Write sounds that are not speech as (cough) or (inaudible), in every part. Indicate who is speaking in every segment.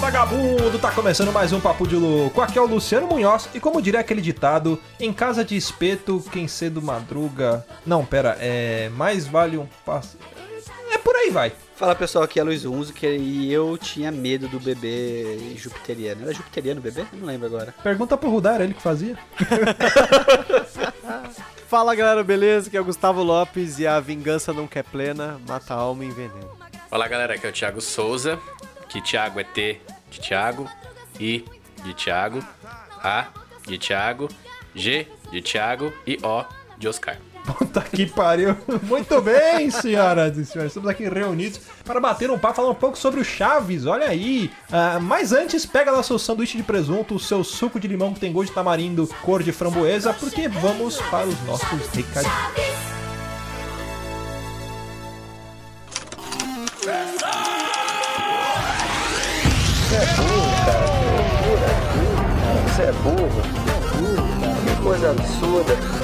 Speaker 1: Vagabundo, tá começando mais um Papo de Louco. Aqui é o Luciano Munhoz e como diria aquele ditado, em casa de espeto, quem cedo madruga... Não, pera, é... mais vale um passo... É por aí vai.
Speaker 2: Fala pessoal, aqui é Luiz Unzuker e eu tinha medo do bebê jupiteriano. Era jupiteriano o bebê? Não lembro agora.
Speaker 1: Pergunta pro Rudar, ele que fazia. (laughs)
Speaker 3: Fala galera, beleza? Aqui é o Gustavo Lopes e a vingança não quer plena, mata a alma e envenena.
Speaker 4: Fala galera, aqui é o Thiago Souza, que Thiago é T de Thiago, I de Thiago, A de Thiago, G de Thiago e O de Oscar.
Speaker 1: Puta que pariu. (laughs) Muito bem, senhoras e senhores. Estamos aqui reunidos para bater um papo, falar um pouco sobre o Chaves. Olha aí. Ah, mas antes, pega lá seu sanduíche de presunto, o seu suco de limão que tem gosto de tamarindo, cor de framboesa, porque vamos para os nossos recadinhos.
Speaker 5: Você é burro. Você é burro, cara. Que coisa absurda.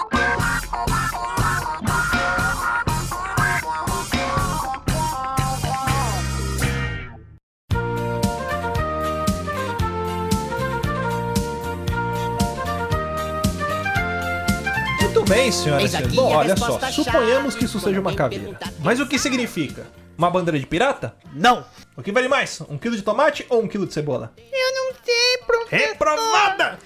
Speaker 1: bem, senhoras e
Speaker 6: Eis
Speaker 1: senhores.
Speaker 6: aqui
Speaker 1: Bom, olha só, suponhamos que isso seja uma caveira. Mas o que significa? Uma bandeira de pirata?
Speaker 2: Não!
Speaker 1: O que vale mais? Um quilo de tomate ou um quilo de cebola?
Speaker 6: Eu não sei, professor.
Speaker 1: Reprovada!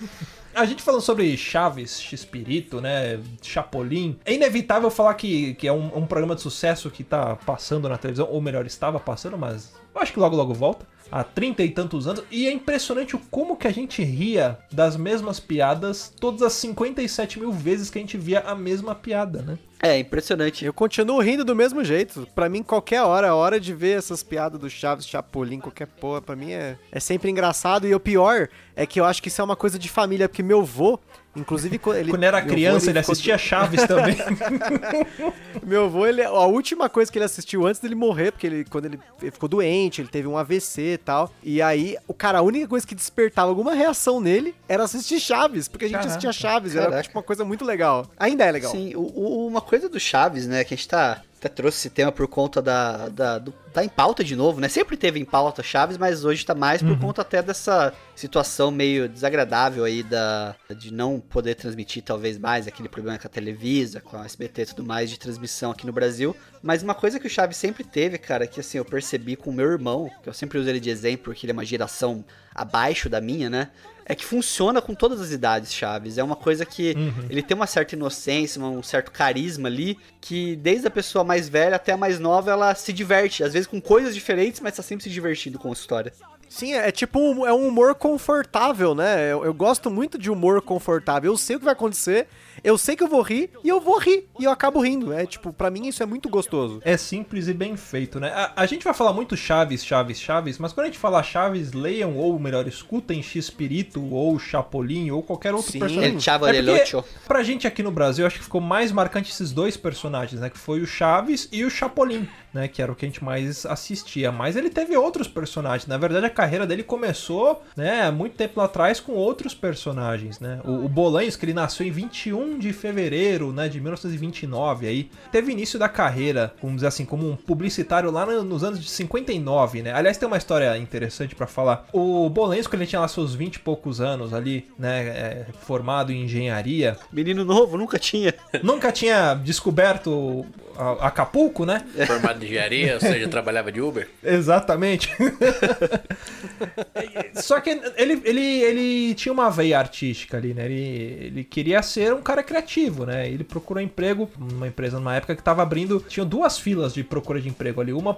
Speaker 1: A gente falando sobre Chaves, X-Pirito, né, Chapolin, é inevitável falar que, que é um, um programa de sucesso que tá passando na televisão, ou melhor, estava passando, mas eu acho que logo logo volta, há trinta e tantos anos, e é impressionante o como que a gente ria das mesmas piadas todas as 57 mil vezes que a gente via a mesma piada, né?
Speaker 2: É, impressionante.
Speaker 3: Eu continuo rindo do mesmo jeito. Pra mim, qualquer hora, a hora de ver essas piadas do Chaves, Chapolin, qualquer porra, pra mim é, é sempre engraçado. E o pior é que eu acho que isso é uma coisa de família, porque meu vô, inclusive quando ele.
Speaker 1: Quando era criança, ele
Speaker 3: ficou
Speaker 1: assistia (laughs) Chaves também. (laughs)
Speaker 3: Meu avô, ele, a última coisa que ele assistiu antes dele morrer, porque ele, quando ele, ele ficou doente, ele teve um AVC e tal. E aí, o cara, a única coisa que despertava alguma reação nele era assistir Chaves, porque a gente
Speaker 1: Caraca.
Speaker 3: assistia Chaves, era
Speaker 2: Caraca.
Speaker 3: tipo uma coisa muito legal. Ainda é legal.
Speaker 2: Sim, o- o- uma coisa do Chaves, né, que a gente tá. Até trouxe esse tema por conta da. da do, tá em pauta de novo, né? Sempre teve em pauta Chaves, mas hoje tá mais por conta até dessa situação meio desagradável aí da, de não poder transmitir talvez mais aquele problema com a Televisa, com a SBT e tudo mais de transmissão aqui no Brasil. Mas uma coisa que o Chaves sempre teve, cara, que assim, eu percebi com o meu irmão, que eu sempre uso ele de exemplo, porque ele é uma geração abaixo da minha, né? É que funciona com todas as idades, Chaves. É uma coisa que ele tem uma certa inocência, um certo carisma ali, que desde a pessoa mais velha até a mais nova, ela se diverte. Às vezes com coisas diferentes, mas tá sempre se divertindo com a história.
Speaker 3: Sim, é tipo um, é um humor confortável, né? Eu, eu gosto muito de humor confortável. Eu sei o que vai acontecer, eu sei que eu vou rir e eu vou rir e eu acabo rindo. É tipo, pra mim isso é muito gostoso.
Speaker 1: É simples e bem feito, né? A, a gente vai falar muito Chaves, Chaves, Chaves, mas quando a gente falar Chaves, leiam, ou melhor, escutem X-Pirito, ou Chapolin, ou qualquer outro
Speaker 3: Sim.
Speaker 1: personagem.
Speaker 2: Chavo
Speaker 1: é porque, pra gente aqui no Brasil, acho que ficou mais marcante esses dois personagens, né? Que foi o Chaves e o Chapolin, né? Que era o que a gente mais assistia. Mas ele teve outros personagens. Na verdade, a carreira dele começou, né? Há muito tempo lá atrás com outros personagens, né? O, o Bolanhos, que ele nasceu em 21 21 de fevereiro, né, de 1929 aí. Teve início da carreira, vamos dizer assim, como um publicitário lá no- nos anos de 59, né? Aliás, tem uma história interessante pra falar. O Bolensko, ele tinha lá seus 20 e poucos anos ali, né, é, formado em engenharia.
Speaker 2: Menino novo, nunca tinha.
Speaker 1: Nunca tinha descoberto a- Acapulco, né?
Speaker 4: Formado em engenharia, ou seja, trabalhava de Uber. (laughs)
Speaker 1: Exatamente. (laughs) Só que ele, ele, ele tinha uma veia artística ali, né? Ele, ele queria ser um cara criativo, né? Ele procurou emprego numa empresa numa época que tava abrindo. Tinha duas filas de procura de emprego ali. Uma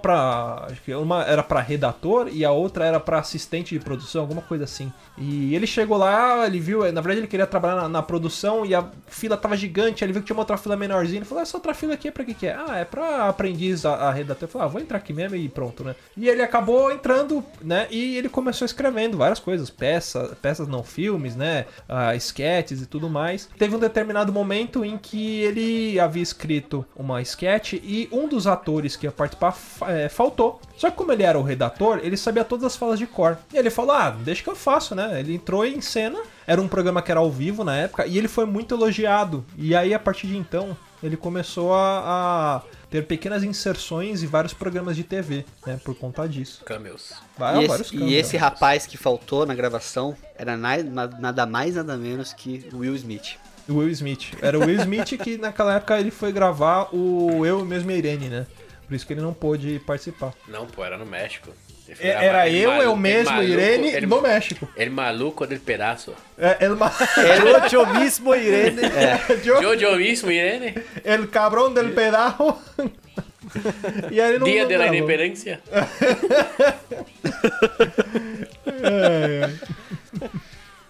Speaker 1: que uma era pra redator e a outra era pra assistente de produção, alguma coisa assim. E ele chegou lá, ele viu. Na verdade, ele queria trabalhar na, na produção e a fila tava gigante. Ele viu que tinha uma outra fila menorzinha. Ele falou: Essa outra fila aqui é pra que, que é? Ah, é pra aprendiz a, a redator. Ele falou: Ah, vou entrar aqui mesmo e pronto, né? E ele acabou entrando, né? E ele começou escrevendo várias coisas, peças, peças não filmes, né? Ah, e tudo mais. Teve um determinado momento em que ele havia escrito uma sketch e um dos atores que ia participar eh, faltou. Só que como ele era o redator, ele sabia todas as falas de cor. E ele falou: Ah, deixa que eu faço, né? Ele entrou em cena, era um programa que era ao vivo na época, e ele foi muito elogiado. E aí, a partir de então, ele começou a, a ter pequenas inserções em vários programas de TV, né? Por conta disso.
Speaker 4: Cameos.
Speaker 1: Vai,
Speaker 2: e,
Speaker 1: vários
Speaker 2: esse, e esse rapaz que faltou na gravação era na- na- nada mais, nada menos que Will Smith.
Speaker 1: O Will Smith. Era o Will Smith que naquela época ele foi gravar o Eu mesmo e a Irene, né? Por isso que ele não pôde participar.
Speaker 4: Não, pô, era no México.
Speaker 1: É,
Speaker 4: ficava-
Speaker 1: Era
Speaker 4: ele
Speaker 1: eu, eu
Speaker 4: ele
Speaker 1: mesmo,
Speaker 4: maluco,
Speaker 1: Irene,
Speaker 4: ele,
Speaker 1: no México.
Speaker 4: Ele maluco del pedaço.
Speaker 1: É, el, ma-
Speaker 3: Era (laughs) o mismo Irene.
Speaker 1: Yo-
Speaker 4: Yo, yo mismo, Irene.
Speaker 1: el cabrón del pedaço. (laughs) e aí ele não
Speaker 4: Dia
Speaker 1: não
Speaker 4: de la
Speaker 1: gravou.
Speaker 4: Independência. (laughs)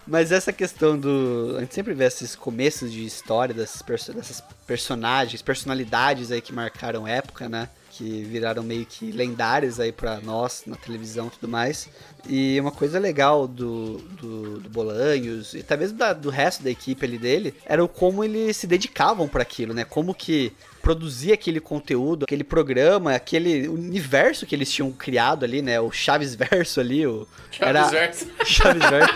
Speaker 2: Mas essa questão do. A gente sempre vê esses começos de história dessas, perso- dessas personagens, personalidades aí que marcaram época, né? Que viraram meio que lendárias aí pra nós na televisão e tudo mais. E uma coisa legal do, do, do Bolanhos e talvez da- do resto da equipe ali dele era o como eles se dedicavam para aquilo, né? Como que produzir aquele conteúdo, aquele programa, aquele universo que eles tinham criado ali, né? O Chaves Verso ali, o
Speaker 4: Chaves Verso.
Speaker 2: Chaves Verso.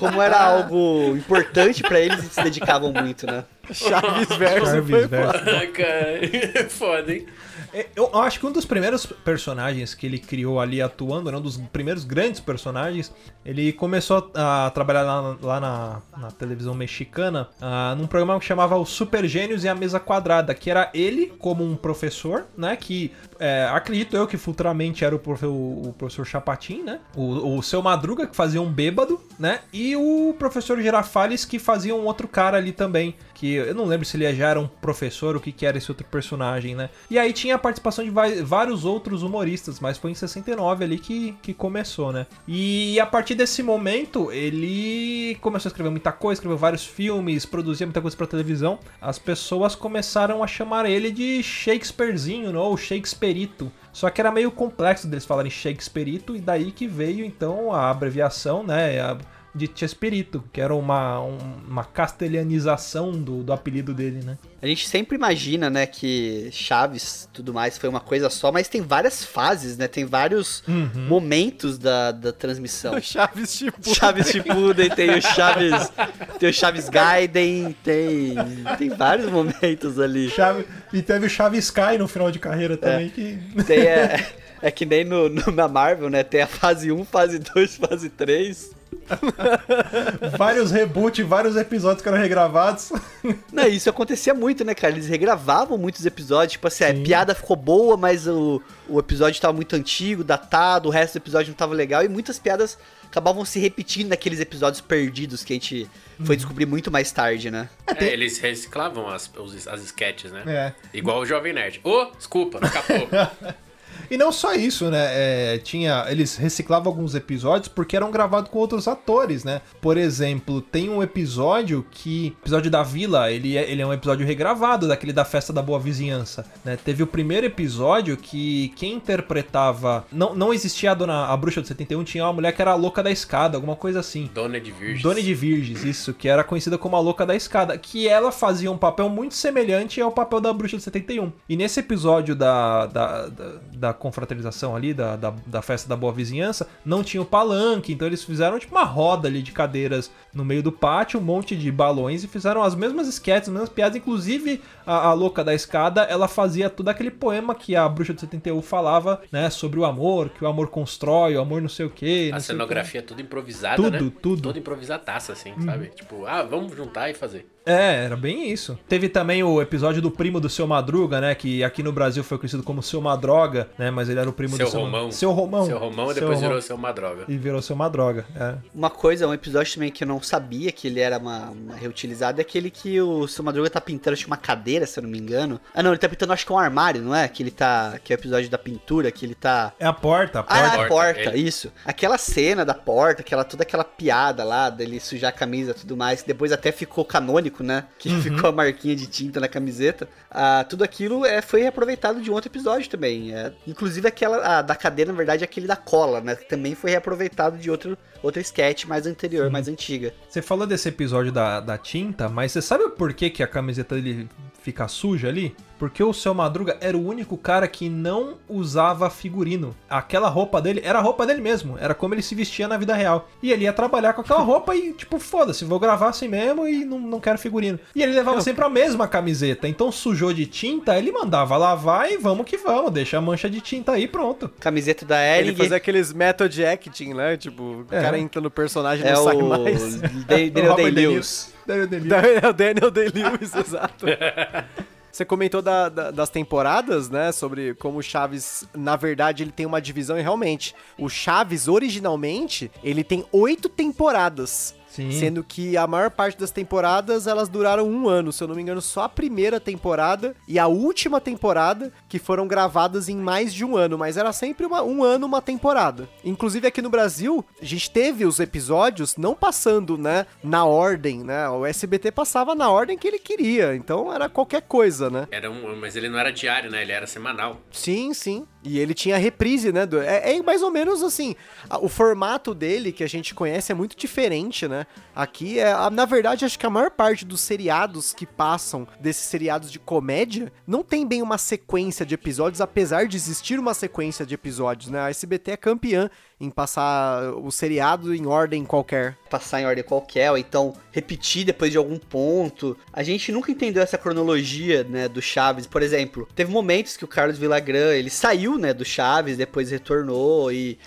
Speaker 2: Como era algo importante pra eles e se dedicavam muito, né?
Speaker 3: Chaves Verso
Speaker 1: Chaves
Speaker 3: foi
Speaker 1: Verso.
Speaker 3: foda.
Speaker 4: Cara, (laughs) foda, hein?
Speaker 1: É, Eu acho que um dos primeiros personagens que ele criou ali atuando, né, um dos primeiros grandes personagens, ele começou a trabalhar lá, lá na, na televisão mexicana, ah, num programa que chamava Os Super Gênios e a Mesa Quadrada, que era ele como um professor, né, que é, acredito eu que futuramente era o, profe- o- o professor Chapatin, né, o, o seu Madruga que fazia um bêbado, né, e o professor Girafales que fazia um outro cara ali também, que eu não lembro se ele já era um professor, o que, que era esse outro personagem, né? E aí tinha a participação de vários outros humoristas, mas foi em 69 ali que, que começou, né? E a partir desse momento, ele começou a escrever muita coisa, escreveu vários filmes, produzia muita coisa pra televisão. As pessoas começaram a chamar ele de Shakespearezinho, né? ou Shakespearito. Só que era meio complexo deles falarem Shakespearito, e daí que veio então a abreviação, né? a- de Chespirito, que era uma, um- uma castelhanização do, do apelido dele, né?
Speaker 2: A gente sempre imagina, né, que Chaves tudo mais foi uma coisa só, mas tem várias fases, né? Tem vários momentos da, da transmissão.
Speaker 3: Chaves tipo.
Speaker 2: Chaves Shippuden, tem o Chaves, tem o Chaves Gaiden, tem tem vários momentos ali.
Speaker 1: Chave, e teve o Chaves Sky no final de carreira também, que
Speaker 2: Tem, é, é que nem no, no- na Marvel, né? Tem a fase 1, fase 2, fase 3. (laughs)
Speaker 1: vários reboots, vários episódios que eram regravados.
Speaker 2: Não, isso acontecia muito, né, cara? Eles regravavam muitos episódios, tipo assim, a piada ficou boa, mas o, o episódio tava muito antigo, datado, o resto do episódio não tava legal, e muitas piadas acabavam se repetindo naqueles episódios perdidos que a gente foi descobrir muito mais tarde, né?
Speaker 4: É, eles reciclavam as, os- as sketches, né?
Speaker 1: É.
Speaker 4: Igual o Jovem Nerd. Ô, desculpa, escapou. (laughs)
Speaker 1: E não só isso, né? É, tinha, eles reciclavam alguns episódios porque eram gravados com outros atores, né? Por exemplo, tem um episódio que. Episódio da Vila, ele é, ele é um episódio regravado, daquele da festa da boa vizinhança. Né? Teve o primeiro episódio que quem interpretava. Não, não existia a dona. A bruxa do 71, tinha uma mulher que era a louca da escada, alguma coisa assim.
Speaker 4: Dona de Virgens.
Speaker 1: Dona de Virgens, isso, que era conhecida como a louca da escada, que ela fazia um papel muito semelhante ao papel da bruxa de 71. E nesse episódio da, da, da, da confraternização ali, da, da, da festa da boa vizinhança, não tinha o palanque, então eles fizeram tipo uma roda ali de cadeiras no meio do pátio, um monte de balões e fizeram as mesmas esquetes, as mesmas piadas, inclusive a, a louca da escada, ela fazia todo aquele poema que a bruxa de 71 falava, né, sobre o amor, que o amor constrói, o amor não sei o quê.
Speaker 4: A cenografia é tudo improvisada,
Speaker 1: Tudo,
Speaker 4: né?
Speaker 1: tudo.
Speaker 4: Toda improvisadaça, assim, sabe? Tipo, ah, vamos juntar e fazer.
Speaker 1: É, era bem isso. Teve também o episódio do primo do seu Madruga, né? Que aqui no Brasil foi conhecido como seu Madroga, né? Mas ele era o primo
Speaker 4: Seu
Speaker 1: do seu
Speaker 4: Romão.
Speaker 1: Seu Romão.
Speaker 4: Seu Romão e depois
Speaker 1: Romão.
Speaker 4: virou seu Madroga.
Speaker 1: E virou seu Madroga, é.
Speaker 2: Uma coisa, um episódio também que eu não sabia que ele era uma, uma reutilizado é aquele que o seu Madruga tá pintando, acho que uma cadeira, se eu não me engano. Ah, não, ele tá pintando, acho que um armário, não é? Que ele tá. Que é o episódio da pintura, que ele tá.
Speaker 1: É a porta, a
Speaker 2: Ah,
Speaker 1: porta.
Speaker 2: a
Speaker 4: Porta,
Speaker 2: porta,
Speaker 4: ele-
Speaker 2: isso. Aquela cena da porta, aquela, toda aquela piada lá, dele sujar a camisa e tudo mais, que depois até ficou canônico, né? Que ficou a marquinha de tinta na camiseta. Ah, tudo aquilo é, foi reaproveitado de um outro episódio também. É, inclusive aquela a da cadeira, na verdade, é aquele da cola, né? Que também foi reaproveitado de outro, outro sketch mais anterior, mais antiga.
Speaker 1: Você falou desse episódio da, da tinta, mas você sabe por que, que a camiseta dele fica suja ali? Porque o seu Madruga era o único cara que não usava figurino. Aquela roupa dele era a roupa dele mesmo, era como ele se vestia na vida real. E ele ia trabalhar com aquela roupa e, tipo, foda-se, vou gravar assim mesmo e não, não quero figurino. E ele levava sempre a mesma camiseta, então sujou de tinta, ele mandava lavar e vamos que vamos, deixa a mancha de tinta aí pronto.
Speaker 2: Camiseta da
Speaker 3: Ele
Speaker 2: Ering.
Speaker 3: fazia aqueles method acting, né? Tipo, o
Speaker 1: É.
Speaker 3: cara entra no personagem e
Speaker 2: É
Speaker 3: não sai
Speaker 2: o
Speaker 3: mais.
Speaker 2: Daniel (laughs) Day-Lewis.
Speaker 1: Daniel Day-Lewis.
Speaker 3: O Daniel Day-Lewis, exato. (laughs) Você comentou da- da- das temporadas, né? Sobre como o Chaves, na verdade, ele tem uma divisão e realmente, o Chaves, originalmente, ele tem oito temporadas.
Speaker 1: Sim.
Speaker 3: Sendo que a maior parte das temporadas elas duraram um ano, se eu não me engano, só a primeira temporada e a última temporada que foram gravadas em mais de um ano, mas era sempre uma- um ano uma temporada. Inclusive aqui no Brasil, a gente teve os episódios não passando, né, na ordem, né? O SBT passava na ordem que ele queria, então era qualquer coisa, né?
Speaker 4: Era um, mas ele não era diário, né? Ele era semanal.
Speaker 3: Sim, sim. E ele tinha reprise, né? do- é, é mais ou menos assim. O formato dele que a gente conhece é muito diferente, né? Aqui é. Na verdade, acho que a maior parte dos seriados que passam, desses seriados de comédia, não tem bem uma sequência de episódios, apesar de existir uma sequência de episódios, né? A SBT é campeã em passar o seriado em ordem qualquer.
Speaker 2: passar em ordem qualquer, ou então repetir depois de algum ponto. A gente nunca entendeu essa cronologia, né, do Chaves. Por exemplo, teve momentos que o Carlos Villagrán, ele saiu, né, do Chaves, depois retornou e...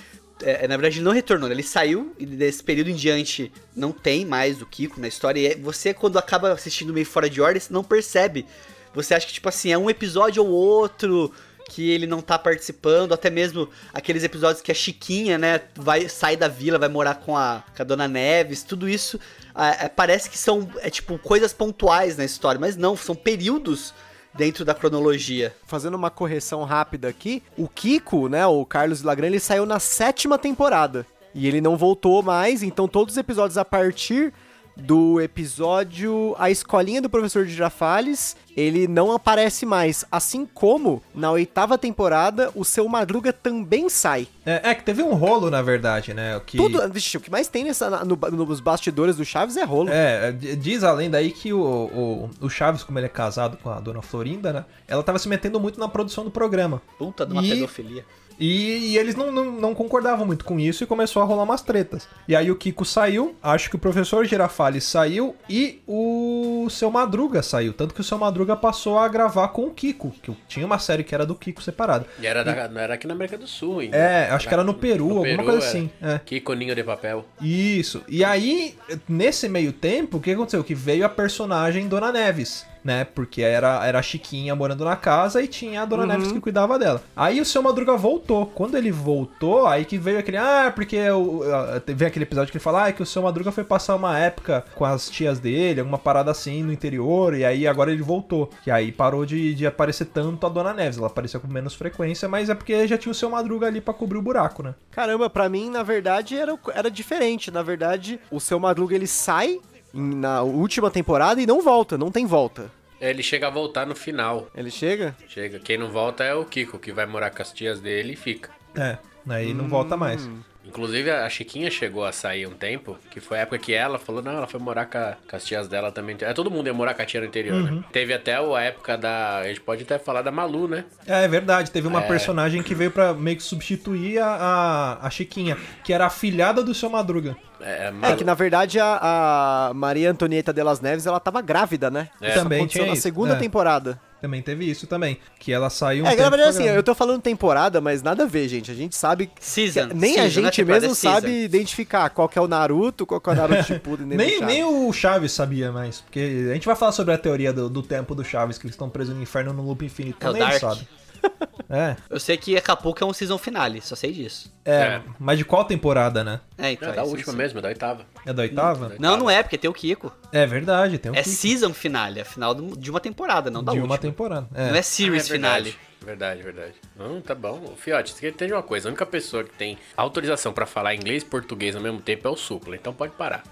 Speaker 2: é, na verdade, ele não retornou, né? ele saiu e desse período em diante não tem mais o Kiko na história. E é- você, quando acaba assistindo meio fora de ordem, você não percebe. Você acha que, tipo assim, é um episódio ou outro que ele não tá participando, até mesmo aqueles episódios que a Chiquinha, né, vai sair da vila, vai morar com a, com a Dona Neves, tudo isso ah, é, parece que são, é tipo, coisas pontuais na história, mas não, são períodos dentro da cronologia.
Speaker 3: Fazendo uma correção rápida aqui, o Kiko, né, o Carlos Lagran, ele saiu na sétima temporada. E ele não voltou mais, então todos os episódios a partir do episódio A Escolinha do Professor de Girafales, ele não aparece mais. Assim como, na oitava temporada, o Seu Madruga também sai.
Speaker 1: É, é que teve um rolo, na verdade, né? Que...
Speaker 3: Tudo, vixe, o que mais tem nessa, no- nos bastidores do Chaves é rolo.
Speaker 1: É, d- diz além daí que o, o, o Chaves, como ele é casado com a dona Florinda, né? Ela tava se metendo muito na produção do programa.
Speaker 2: Puta de uma
Speaker 1: E-
Speaker 2: pedofilia.
Speaker 1: E, e eles não, não, não concordavam muito com isso e começou a rolar umas tretas. E aí o Kiko saiu, acho que o professor Girafales saiu e o seu Madruga saiu. Tanto que o seu Madruga passou a gravar com o Kiko, que tinha uma série que era do Kiko separado.
Speaker 4: E era, da- não era aqui na América do Sul ainda.
Speaker 1: É, acho que era no Peru, alguma coisa assim. É.
Speaker 4: Que iconinho de papel.
Speaker 1: Isso. E aí, nesse meio tempo, o que aconteceu? Que veio a personagem Dona Neves, né? Porque era, era a Chiquinha morando na casa e tinha a Dona Neves que cuidava dela. Aí o seu Madruga voltou. Quando ele voltou, aí que veio aquele. Ah, porque o, ah, vem aquele episódio que ele fala ah, que o seu Madruga foi passar uma época com as tias dele, alguma parada assim no interior, e aí agora ele voltou. E aí parou de, de aparecer tanto a Dona Neves. Ela aparecia com menos frequência, mas é porque já tinha o seu Madruga ali pra cobrir o buraco, né?
Speaker 3: Caramba, pra mim, na verdade, era, era diferente. Na verdade, o Seu Madruga, ele sai na última temporada e não volta, não tem volta.
Speaker 4: É, Ele chega a voltar no final.
Speaker 3: Ele chega?
Speaker 4: Chega. Quem não volta é o Kiko, que vai morar com as tias dele e fica.
Speaker 1: É, aí não volta mais.
Speaker 4: Inclusive, a Chiquinha chegou a sair um tempo, que foi a época que ela falou, não, ela foi morar com, a- com as tias dela também. É, todo mundo ia morar com a tia no interior, né? Teve até a época da... A gente pode até falar da Malu, né?
Speaker 1: É, é verdade, teve uma
Speaker 4: É.
Speaker 1: personagem que veio pra meio que substituir a, a, a Chiquinha, que era a filhada do seu Madruga.
Speaker 4: É, a
Speaker 3: É
Speaker 4: Malu.
Speaker 3: que na verdade a, a Maria Antonieta de las Neves ela tava grávida, né?
Speaker 4: É.
Speaker 3: Isso
Speaker 1: Também
Speaker 3: aconteceu
Speaker 1: tinha
Speaker 3: na
Speaker 1: isso,
Speaker 3: segunda
Speaker 1: é.
Speaker 3: temporada.
Speaker 1: Também teve isso também, que ela saiu um
Speaker 3: é, na verdade assim, eu tô falando temporada, mas nada a ver, gente. A gente sabe. que-
Speaker 2: Season,
Speaker 3: nem a
Speaker 2: season, não é
Speaker 3: gente mesmo
Speaker 2: é season.
Speaker 3: sabe identificar qual que é o Naruto, qual que é o Naruto (laughs) Shippuden. nem,
Speaker 1: Nem,
Speaker 3: do
Speaker 1: nem
Speaker 3: Chaves.
Speaker 1: o Chaves sabia mais, porque a gente vai falar sobre a teoria do, do tempo do Chaves, que eles estão presos no inferno no loop infinito.
Speaker 2: É o Dark.
Speaker 1: sabe. (laughs) É,
Speaker 2: Eu sei que Acapulco é um season finale, só sei disso.
Speaker 1: é,
Speaker 4: É.
Speaker 1: mas de qual temporada, né?
Speaker 2: É, então.
Speaker 4: É da
Speaker 2: isso,
Speaker 4: última
Speaker 2: isso.
Speaker 4: mesmo, da oitava.
Speaker 1: É da oitava?
Speaker 2: Não, não é, porque tem o Kiko.
Speaker 1: É verdade, tem um
Speaker 2: É
Speaker 1: Kiko
Speaker 2: season finale, é final de uma temporada, não da
Speaker 1: de
Speaker 2: última.
Speaker 1: uma temporada. É.
Speaker 2: Não é series
Speaker 4: Ah, é
Speaker 2: finale.
Speaker 4: Verdade, verdade. Não, tá bom. Fiote, você entende uma coisa. A única pessoa que tem autorização pra falar inglês e português ao mesmo tempo é o Supla. Então pode parar.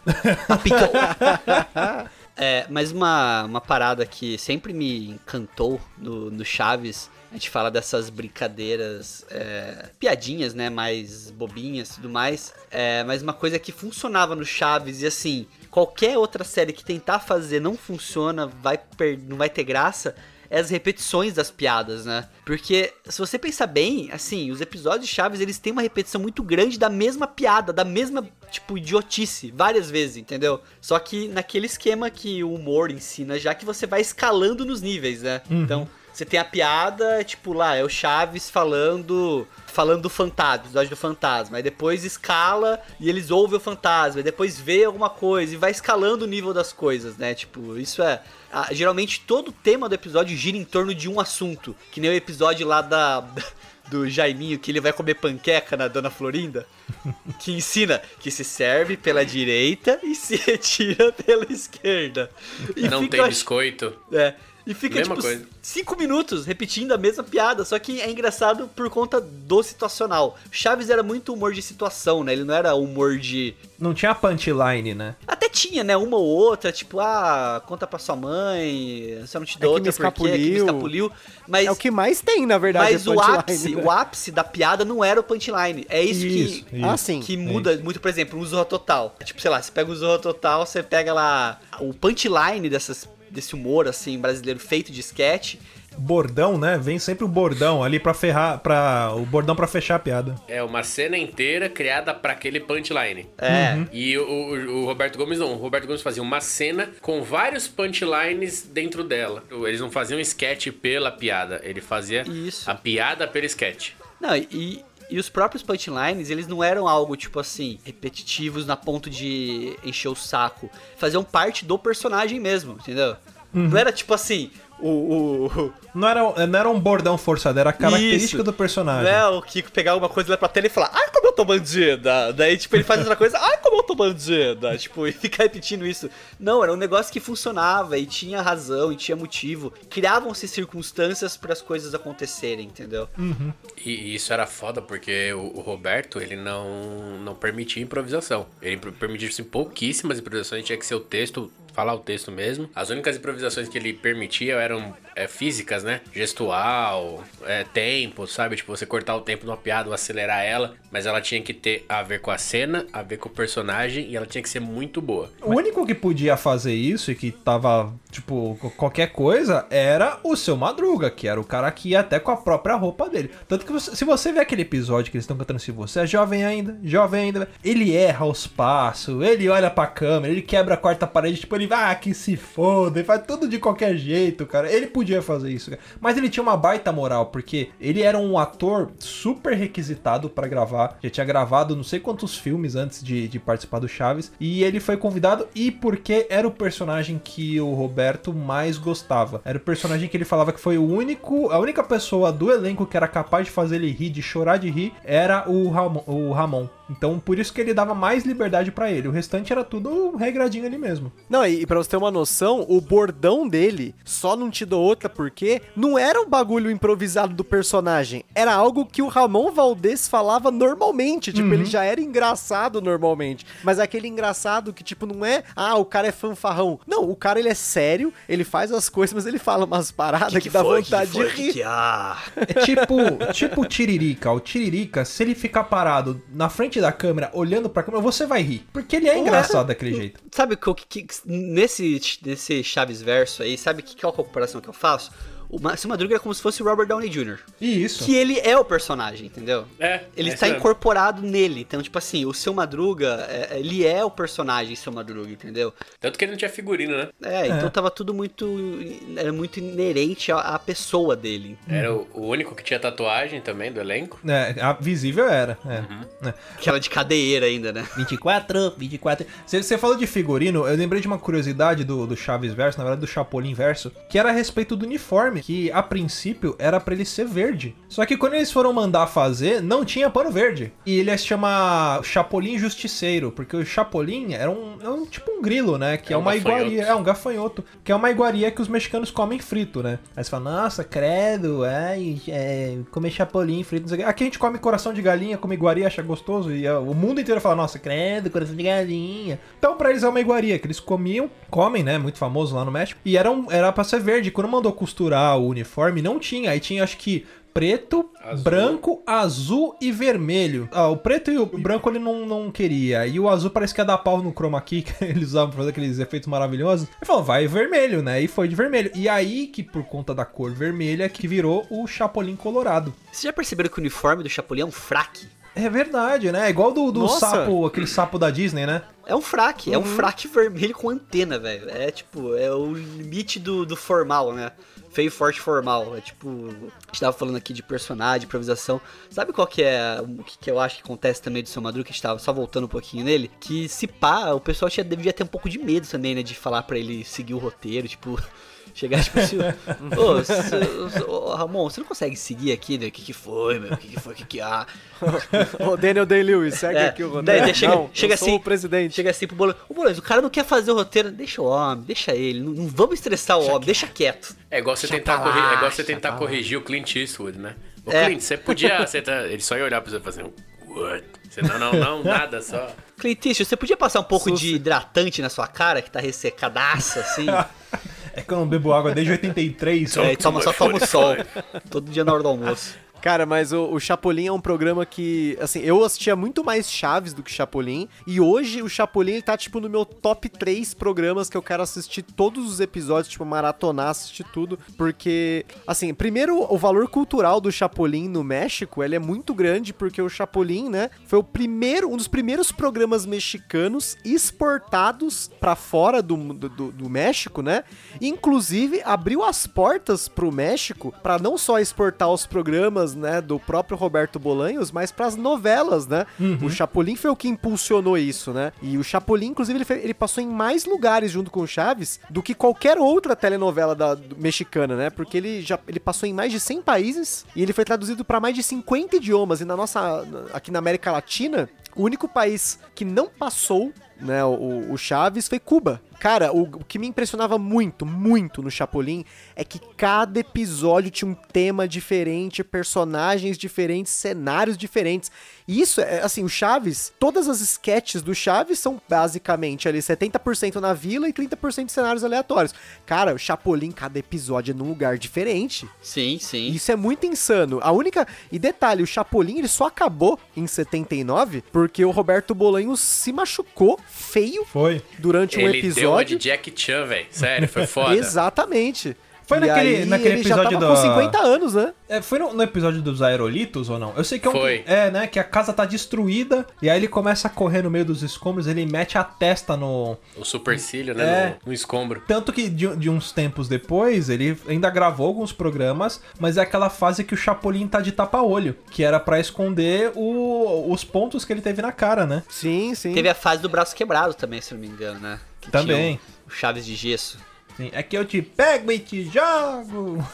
Speaker 2: Papicão. (laughs) é, mas uma, uma parada que sempre me encantou no, no Chaves, a gente fala dessas brincadeiras, é, piadinhas, né, mais bobinhas e tudo mais, é, mas uma coisa que funcionava no Chaves e assim, qualquer outra série que tentar fazer não funciona, vai per- não vai ter graça, é as repetições das piadas, né? Porque se você pensar bem, assim, os episódios de Chaves, eles têm uma repetição muito grande da mesma piada, da mesma, tipo, idiotice, várias vezes, entendeu? Só que naquele esquema que o humor ensina, já que você vai escalando nos níveis, né? Então, você tem a piada, tipo, lá, é o Chaves falando falando do fantasma, episódio do fantasma. Aí depois escala e eles ouvem o fantasma. E depois vê alguma coisa e vai escalando o nível das coisas, né? Tipo, isso é. ah, geralmente todo o tema do episódio gira em torno de um assunto. Que nem o episódio lá da. (laughs) Do Jaiminho, que ele vai comer panqueca na Dona Florinda, (laughs) que ensina que se serve pela direita e se (laughs) retira pela esquerda. E
Speaker 4: não
Speaker 2: fica-
Speaker 4: tem biscoito.
Speaker 2: é. E fica,
Speaker 4: Mesma
Speaker 2: tipo,
Speaker 4: coisa.
Speaker 2: cinco minutos repetindo a mesma piada. Só que é engraçado por conta do situacional. Chaves era muito humor de situação, né? Ele não era humor de.
Speaker 1: Não tinha punchline, né?
Speaker 2: Até tinha, né? Uma ou outra, tipo, ah, conta pra sua mãe, se eu não te dou
Speaker 3: É que me
Speaker 2: outra porque é que me
Speaker 3: escapuliu.
Speaker 2: escapuliu. Mas,
Speaker 3: É o que mais tem, na verdade.
Speaker 2: mas
Speaker 3: é
Speaker 2: o ápice,
Speaker 3: né?
Speaker 2: o ápice da piada não era o punchline. É isso, que.
Speaker 1: Isso,
Speaker 3: Ah, sim.
Speaker 2: Que muda muito, por exemplo, um Zorra Total. Tipo, sei lá, você pega o Zorra Total, você pega lá o punchline dessas, desse humor, assim, brasileiro feito de sketch.
Speaker 1: Bordão, né? Vem sempre o bordão ali pra ferrar, para o bordão pra fechar a piada.
Speaker 4: É uma cena inteira criada pra aquele punchline.
Speaker 2: É.
Speaker 4: E o, o- o Roberto Gomes não. O Roberto Gomes fazia uma cena com vários punchlines dentro dela. Eles não faziam sketch pela piada. Ele fazia
Speaker 2: Isso.
Speaker 4: a piada pelo sketch.
Speaker 2: Não, e, e os próprios punchlines, eles não eram algo, tipo assim, repetitivos na ponto de encher o saco. Faziam parte do personagem mesmo, entendeu? Não era tipo assim, o. o,
Speaker 1: Não era, não era um bordão forçado, era a característica
Speaker 2: Isso.
Speaker 1: do personagem.
Speaker 2: é o Kiko pegar alguma coisa lá pra tela e falar, ai como eu tô bandida. Daí, tipo, ele faz outra coisa, ai como eu tô bandida. Tipo, e ficar repetindo isso. Não, era um negócio que funcionava e tinha razão e tinha motivo. Criavam-se circunstâncias para as coisas acontecerem, entendeu?
Speaker 4: E, e isso era foda porque o, o Roberto, ele não, não permitia improvisação. Ele per- permitia assim, pouquíssimas improvisações, tinha que ser o texto, falar o texto mesmo. As únicas improvisações que ele permitia eram é, físicas, né? Gestual, é, tempo, sabe? Tipo, você cortar o tempo numa piada ou acelerar ela, mas ela tinha que ter a ver com a cena, a ver com o personagem e ela tinha que ser muito boa.
Speaker 1: O único que podia fazer isso e que tava, tipo, qualquer coisa era o seu Madruga, que era o cara que ia até com a própria roupa dele. Tanto que você- se você vê aquele episódio que eles estão cantando se você é jovem ainda, jovem ainda, ele erra os passos, ele olha pra câmera, ele quebra a quarta parede, tipo, ele vai, ah, que se foda, ele faz tudo de qualquer jeito, cara. Ele podia fazer isso, cara. Mas ele tinha uma baita moral, porque ele era um ator super requisitado pra gravar, já tinha gravado não sei quantos filmes antes de, de participar do Chaves, e ele foi convidado e porque era o personagem que o Roberto mais gostava. Era o personagem que ele falava que foi o único, a única pessoa do elenco que era capaz de fazer ele rir, de chorar de rir, era o Ramon. O Ramon. Então, por isso que ele dava mais liberdade pra ele. O restante era tudo regradinho ali mesmo.
Speaker 3: Não, e, e pra você ter uma noção, o bordão dele, só não te dou outra porque não era um bagulho improvisado do personagem. Era algo que o Ramon Valdez falava normalmente. Tipo, ele já era engraçado normalmente. Mas aquele engraçado que, tipo, não é, ah, o cara é fanfarrão. Não, o cara ele é sério, ele faz as coisas, mas ele fala umas paradas que, dá vontade de rir.
Speaker 2: Que, ah,
Speaker 1: É tipo, tipo o Tiririca. O Tiririca, se ele ficar parado na frente frente da câmera, olhando pra câmera, você vai rir. Porque ele é engraçado daquele jeito.
Speaker 2: Sabe o que, que- nesse, nesse Chaves verso aí, sabe que, que é a comparação que eu faço? O seu Madruga é como se fosse o Robert Downey Jr.
Speaker 1: E isso.
Speaker 2: Que ele é o personagem, entendeu?
Speaker 4: É,
Speaker 2: Ele
Speaker 4: é
Speaker 2: está incorporado nele. Então, tipo assim, o seu Madruga, é- ele é o personagem seu Madruga, entendeu?
Speaker 4: Tanto que ele não tinha figurino, né?
Speaker 2: É, então tava tudo muito. Era muito inerente à, à pessoa dele.
Speaker 4: Era o, o único que tinha tatuagem também do elenco.
Speaker 1: É, a visível era. É.
Speaker 2: Uhum.
Speaker 1: É.
Speaker 2: Aquela de cadeira ainda, né?
Speaker 1: 24, 24. Você, você falou de figurino, eu lembrei de uma curiosidade do, do Chaves Verso, na verdade do Chapolin Verso, que era a respeito do uniforme, que a princípio era pra ele ser verde. Só que quando eles foram mandar fazer, não tinha pano verde. E ele se chama Chapolin Justiceiro, porque o Chapolin era um, é um tipo um grilo, né? Que é,
Speaker 4: É um
Speaker 1: uma
Speaker 4: gafanhoto.
Speaker 1: iguaria, é um gafanhoto, que é uma iguaria que os mexicanos comem frito, né? Aí você fala, nossa, credo, ai, é, comer Chapolin frito, não sei o. Aqui a gente come coração de galinha, come iguaria, acha gostoso, e o mundo inteiro fala, nossa, credo, coração de galinha. Então pra eles é uma iguaria, que eles comiam, comem, né? Muito famoso lá no México. E era, um, era pra ser verde. Quando mandou costurar o uniforme, não tinha. Aí tinha, acho que. Preto,
Speaker 4: Azul.
Speaker 1: branco, azul e vermelho. Ah, o preto e o branco ele não, não queria. E o azul parece que ia dar pau no chroma key, (laughs) que eles usavam pra fazer aqueles efeitos maravilhosos. Ele falou, vai vermelho, né? E foi de vermelho. E aí que, por conta da cor vermelha, que virou o Chapolin Colorado.
Speaker 2: Vocês já perceberam que o uniforme do Chapolin é um fraque?
Speaker 1: É verdade, né? É igual do, do
Speaker 3: Nossa.
Speaker 1: sapo, aquele sapo da Disney, né?
Speaker 2: É um fraque, é um fraque vermelho com antena, velho. É tipo, é o limite do, do formal, né? Feio, forte, formal. É tipo, a gente tava falando aqui de personagem, improvisação. Sabe qual que é o que, que eu acho que acontece também do seu Madruga, que a gente tava só voltando um pouquinho nele? Que se pá, o pessoal tinha, devia ter um pouco de medo também, né? De falar pra ele seguir o roteiro, tipo. Chegar tipo assim, (laughs) ô, cê- ô, Ramon, você não consegue seguir aqui, né? O que que foi, meu? O que que foi, o que que há? (laughs)
Speaker 3: Ô, Daniel Day-Lewis, segue
Speaker 2: É,
Speaker 3: aqui o roteiro.
Speaker 2: daí chega-
Speaker 3: não,
Speaker 2: chega
Speaker 3: eu sou
Speaker 2: assim,
Speaker 3: o presidente.
Speaker 2: Chega assim pro Bolões. Ô, Bolões, o cara não quer fazer o roteiro. Deixa o homem, deixa ele. Não, não vamos estressar o homem, deixa quieto.
Speaker 4: É igual você
Speaker 2: Deixa
Speaker 4: tentar,
Speaker 2: lá,
Speaker 4: é igual você tentar corrigir o Clint Eastwood, né? Ô,
Speaker 2: É.
Speaker 4: Clint, você podia. (laughs) Você tá, ele só ia olhar pra você e fazer um. What? Você, não, não, não, nada, só.
Speaker 2: Clint Eastwood, você podia passar um pouco
Speaker 3: Sus-
Speaker 2: de hidratante na sua cara, que tá ressecadaça, assim?
Speaker 1: É que eu não bebo água desde 83.
Speaker 2: é, toma, só toma o sol. Todo dia na hora do almoço.
Speaker 3: Cara, mas o, o Chapolin é um programa que, assim, eu assistia muito mais Chaves do que Chapolin. E hoje o Chapolin ele tá, tipo, no meu top 3 programas que eu quero assistir todos os episódios, tipo, maratonar, assistir tudo. Porque, assim, primeiro, o valor cultural do Chapolin no México, ele é muito grande, porque o Chapolin, né, foi o primeiro, um dos primeiros programas mexicanos exportados pra fora do, do, do- México, né? Inclusive, abriu as portas pro México pra não só exportar os programas, né, do próprio Roberto Bolanhos, mas pras novelas, né? O Chapolin foi o que impulsionou isso, né? E o Chapolin, inclusive, ele, fe- ele passou em mais lugares junto com o Chaves do que qualquer outra telenovela da, do- mexicana, né? Porque ele já ele passou em mais de 100 países e ele foi traduzido pra mais de 50 idiomas. E na nossa aqui na América Latina, o único país que não passou né, o, o Chaves foi Cuba. Cara, o, o que me impressionava muito, muito no Chapolin é que cada episódio tinha um tema diferente, personagens diferentes, cenários diferentes. E isso é assim, o Chaves, todas as sketches do Chaves são basicamente ali 70% na vila e 30% de cenários aleatórios. Cara, o Chapolin, cada episódio é num lugar diferente.
Speaker 2: Sim, sim.
Speaker 3: Isso é muito insano. A única. E detalhe, o Chapolin ele só acabou em 79 porque o Roberto Bolanhos se machucou feio
Speaker 1: Foi.
Speaker 3: durante um
Speaker 4: ele deu uma de
Speaker 3: episódio.
Speaker 4: Jack Chan, velho. Sério, foi foda. (laughs)
Speaker 3: Exatamente.
Speaker 1: Foi
Speaker 3: E
Speaker 1: naquele-
Speaker 3: aí
Speaker 1: naquele
Speaker 3: ele já
Speaker 1: episódio
Speaker 3: tava
Speaker 1: da-
Speaker 3: com 50 anos, né?
Speaker 1: É, foi no, no episódio dos aerolitos ou não? Eu sei que é um.
Speaker 4: Foi.
Speaker 1: É, né? Que a casa tá destruída e aí ele começa a correr no meio dos escombros, ele mete a testa no.
Speaker 4: O supercílio, né?
Speaker 1: É.
Speaker 4: No, no escombro.
Speaker 1: Tanto que de, de uns tempos depois, ele ainda gravou alguns programas, mas é aquela fase que o Chapolin tá de tapa-olho, que era pra esconder o- os pontos que ele teve na cara, né?
Speaker 3: Sim, sim.
Speaker 2: Teve a fase do braço quebrado também, se não me engano, né?
Speaker 1: Também.
Speaker 2: o Chaves de gesso.
Speaker 1: Sim, é que eu te pego e te jogo.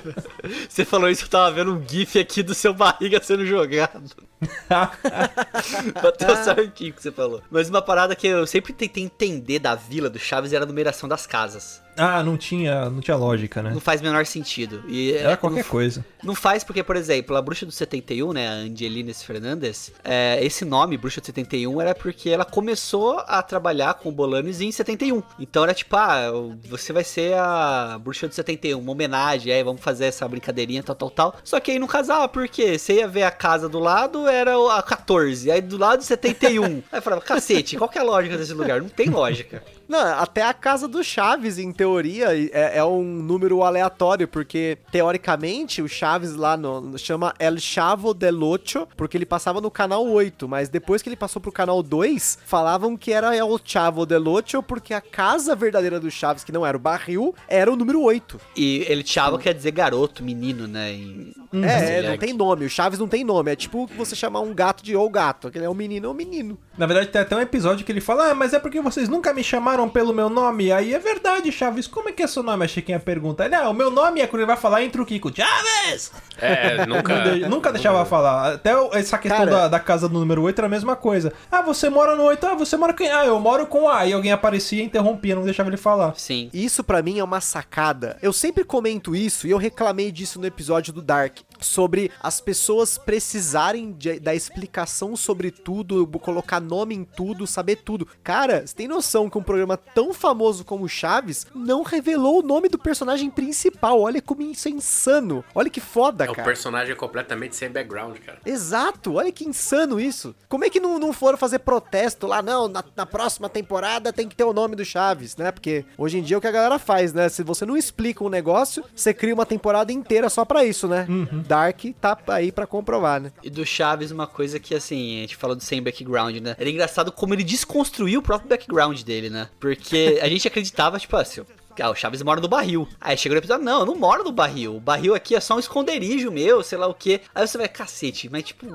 Speaker 1: (laughs)
Speaker 2: Você falou isso, eu tava vendo um gif aqui do seu barriga sendo jogado. (laughs) Bateu certinho o que você falou. Mas uma parada que eu sempre tentei entender da vila do Chaves era a numeração das casas.
Speaker 1: Ah, não tinha, não tinha lógica, né?
Speaker 2: Não faz o menor sentido. E,
Speaker 1: Era
Speaker 2: é,
Speaker 1: qualquer
Speaker 2: não,
Speaker 1: coisa.
Speaker 2: Não faz porque, por exemplo, a Bruxa do 71, né, a Angelines Fernandes, é, esse nome, Bruxa do 71, era porque ela começou a trabalhar com Bolanes em 71. Então era tipo, ah, você vai ser a Bruxa do 71, uma homenagem, aí vamos fazer essa brincadeirinha, tal, tal, tal. Só que aí não casava, porque você ia ver a casa do lado, era a 14, aí do lado 71. (laughs) aí eu falava, cacete, qual que é a lógica desse lugar? Não tem lógica.
Speaker 3: Não, até a casa do Chaves, em teoria, é, é um número aleatório, porque teoricamente o Chaves lá no, chama El Chavo del Ocho, porque ele passava no canal 8, mas depois que ele passou pro canal 2, falavam que era El Chavo del Ocho, porque a casa verdadeira do Chaves, que não era o barril, era o número 8.
Speaker 2: E ele chava quer dizer garoto, menino, né? em-
Speaker 3: É, é, não tem nome, o Chaves não tem nome, é tipo você chamar um gato de ou gato, aquele é um menino, é um menino.
Speaker 1: Na verdade, tem até um episódio que ele fala: Ah, mas é porque vocês nunca me chamaram pelo meu nome. Aí é verdade, Chaves. Como é que é seu nome? A Chiquinha pergunta. Ele, ah, o meu nome é quando ele vai falar entre o Kiko. Chaves!
Speaker 4: É, nunca. (laughs)
Speaker 1: De- nunca deixava falar. Até essa questão
Speaker 3: Cara-
Speaker 1: da, da casa do número 8 era a mesma coisa. Ah, você mora no 8. Ah, você mora com. Ah, eu moro com A. E alguém aparecia e interrompia, não deixava ele falar.
Speaker 2: Sim.
Speaker 3: Isso pra mim é uma sacada. Eu sempre comento isso e eu reclamei disso no episódio do Dark. Sobre as pessoas precisarem de- da explicação sobre tudo, colocar nome em tudo, saber tudo. Cara, você tem noção que um programa tão famoso como Chaves não revelou o nome do personagem principal? Olha como isso é insano. Olha que foda,
Speaker 4: É o
Speaker 3: cara.
Speaker 4: personagem completamente sem background, cara.
Speaker 3: Exato, olha que insano isso. Como é que não, não foram fazer protesto lá? Não, na, na próxima temporada tem que ter o nome do Chaves, né? Porque hoje em dia é o que a galera faz, né? Se você não explica um negócio, você cria uma temporada inteira só pra isso, né? Dark tá aí pra comprovar, né?
Speaker 2: E do Chaves, uma coisa que, assim, a gente falou do sem background, né? Era engraçado como ele desconstruiu o próprio background dele, né? Porque a gente acreditava, tipo assim, ah, o Chaves mora no barril. Aí chegou no episódio, não, eu não moro no barril. O barril aqui é só um esconderijo meu, sei lá o quê. Aí você vai, cacete, mas tipo,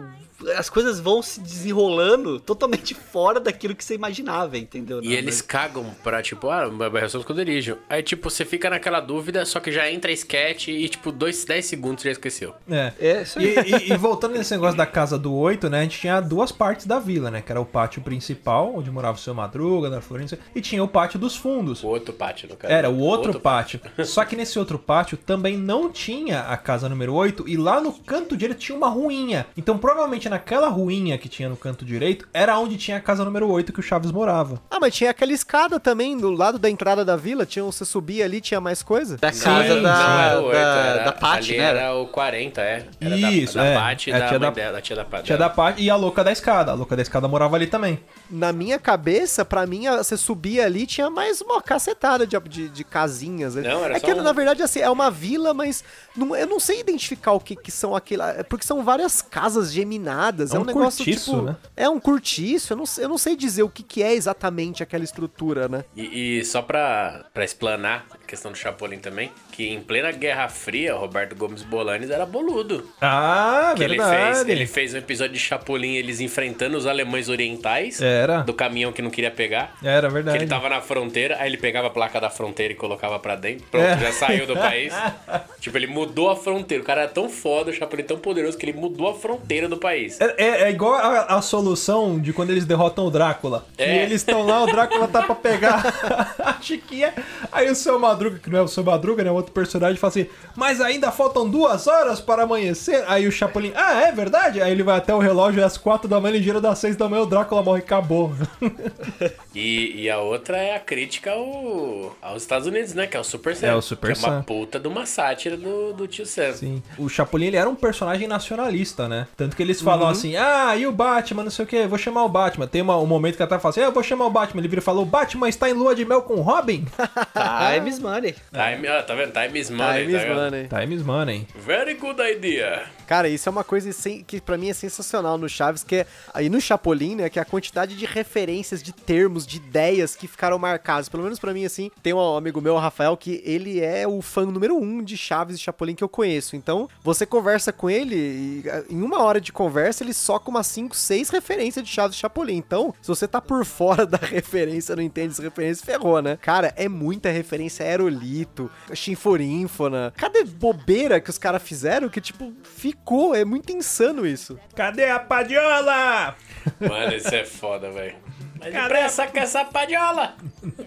Speaker 2: as coisas vão se desenrolando totalmente (laughs) fora daquilo que você imaginava, entendeu?
Speaker 4: E
Speaker 2: Não,
Speaker 4: eles cagam pra, tipo, ah, eu sou esconderijo. Aí, tipo, você fica naquela dúvida, só que já entra sketch e, tipo, 2, 10 segundos você já esqueceu.
Speaker 1: É.
Speaker 2: É, isso
Speaker 1: E,
Speaker 2: aí.
Speaker 1: e- e voltando nesse negócio da casa do 8, né? A gente tinha duas partes da vila, né? Que era o pátio principal, onde morava o seu Madruga, da Florença, e tinha o pátio dos fundos.
Speaker 4: O outro pátio, no caso.
Speaker 1: Era o outro, pátio. Só que nesse outro pátio também não tinha a casa número 8 e lá no canto direito tinha uma ruinha. Então provavelmente naquela ruinha que tinha no canto direito era onde tinha a casa número 8 que o Chaves morava.
Speaker 3: Ah, mas tinha aquela escada também do lado da entrada da vila. Tinha, você subia ali, tinha mais coisa.
Speaker 2: Da casa da,
Speaker 4: não era
Speaker 2: da,
Speaker 4: era-
Speaker 2: da Paty, né?
Speaker 4: Era o 40, é. Era da-
Speaker 1: Isso,
Speaker 4: da,
Speaker 1: é.
Speaker 4: Paty e
Speaker 1: É,
Speaker 4: da
Speaker 1: tinha
Speaker 4: mãe
Speaker 1: da-
Speaker 4: dela, da tia da Paty.
Speaker 1: Tinha da parte e a louca da escada. A louca da escada morava ali também.
Speaker 3: Na minha cabeça, pra mim, a- você subia ali tinha mais uma cacetada de, de, de casinhas. né?
Speaker 4: Não, era
Speaker 3: é
Speaker 4: só
Speaker 3: que,
Speaker 4: um-
Speaker 3: na verdade, assim, é uma vila, mas não- eu não sei identificar o que, que são aquilo. é Porque são várias casas geminadas.
Speaker 1: É
Speaker 3: É,
Speaker 1: um
Speaker 3: um negócio
Speaker 1: cortiço,
Speaker 3: tipo.
Speaker 1: né?
Speaker 3: É um cortiço. Eu não, sei- eu não sei dizer o que, que é exatamente aquela estrutura, né?
Speaker 4: E, e só pra, pra explanar questão do Chapolin também, que em plena Guerra Fria, Roberto Gomes Bolanes era boludo.
Speaker 1: Ah,
Speaker 4: Que ele
Speaker 1: verdade.
Speaker 4: fez, ele fez um episódio de Chapolin, eles enfrentando os alemães orientais
Speaker 1: Era.
Speaker 4: do caminhão que não queria pegar.
Speaker 1: Era
Speaker 4: Que
Speaker 1: verdade.
Speaker 4: ele tava na fronteira, aí ele pegava a placa da fronteira e colocava pra dentro. Pronto,
Speaker 1: É.
Speaker 4: já saiu do país. (laughs) tipo, ele mudou a fronteira. O cara era tão foda, o Chapolin tão poderoso que ele mudou a fronteira do país.
Speaker 1: É, é- é igual a, a solução de quando eles derrotam o Drácula.
Speaker 4: É.
Speaker 1: E eles estão lá, o Drácula tá pra pegar (laughs) a Chiquinha. Aí o seu Madruga, que não é o seu Madruga, né? Outro personagem, fala assim: Mas ainda faltam duas horas para amanhecer. Aí o Chapolin, ah, é verdade? Aí ele vai até o relógio é às quatro da manhã, ele gira das seis da manhã, o Drácula morre e acabou. (laughs)
Speaker 4: E, e a outra é a crítica ao, aos Estados Unidos, né? Que é o Super Sam.
Speaker 1: É, o Super
Speaker 4: que é uma
Speaker 1: Sam.
Speaker 4: puta de uma sátira do, do tio Sam.
Speaker 1: Sim. O Chapolin, ele era um personagem nacionalista, né? Tanto que eles falam assim, ah, e o Batman, não sei o que, vou chamar o Batman. Tem uma- um momento que até fala assim, ah, eu vou chamar o Batman. Ele vira e fala, o Batman está em lua de mel com o Robin? (laughs)
Speaker 2: Times Money.
Speaker 4: Time, ó, tá vendo? Time is money.
Speaker 3: Time
Speaker 4: tá
Speaker 3: is
Speaker 4: vendo?
Speaker 3: money.
Speaker 1: Times Money.
Speaker 4: Very good idea.
Speaker 3: Cara, isso é uma coisa que pra mim é sensacional no Chaves, que é aí no Chapolin, né, que é a quantidade de referências, de termos, de ideias que ficaram marcados. Pelo menos pra mim, assim, tem um amigo meu, o Rafael, que ele é o fã número um de Chaves e Chapolin que eu conheço. Então, você conversa com ele e em uma hora de conversa ele soca umas 5, 6 referências de Chaves e Chapolin. Então, se você tá por fora (laughs) da referência, não entende as referências, ferrou, né? Cara, é muita referência a Aerolito, Chinforínfona. Cada bobeira que os caras fizeram que, tipo, ficou. É muito insano isso.
Speaker 1: Cadê a padiola?
Speaker 4: Mano, isso é foda, velho. Mas depressa com essa padiola!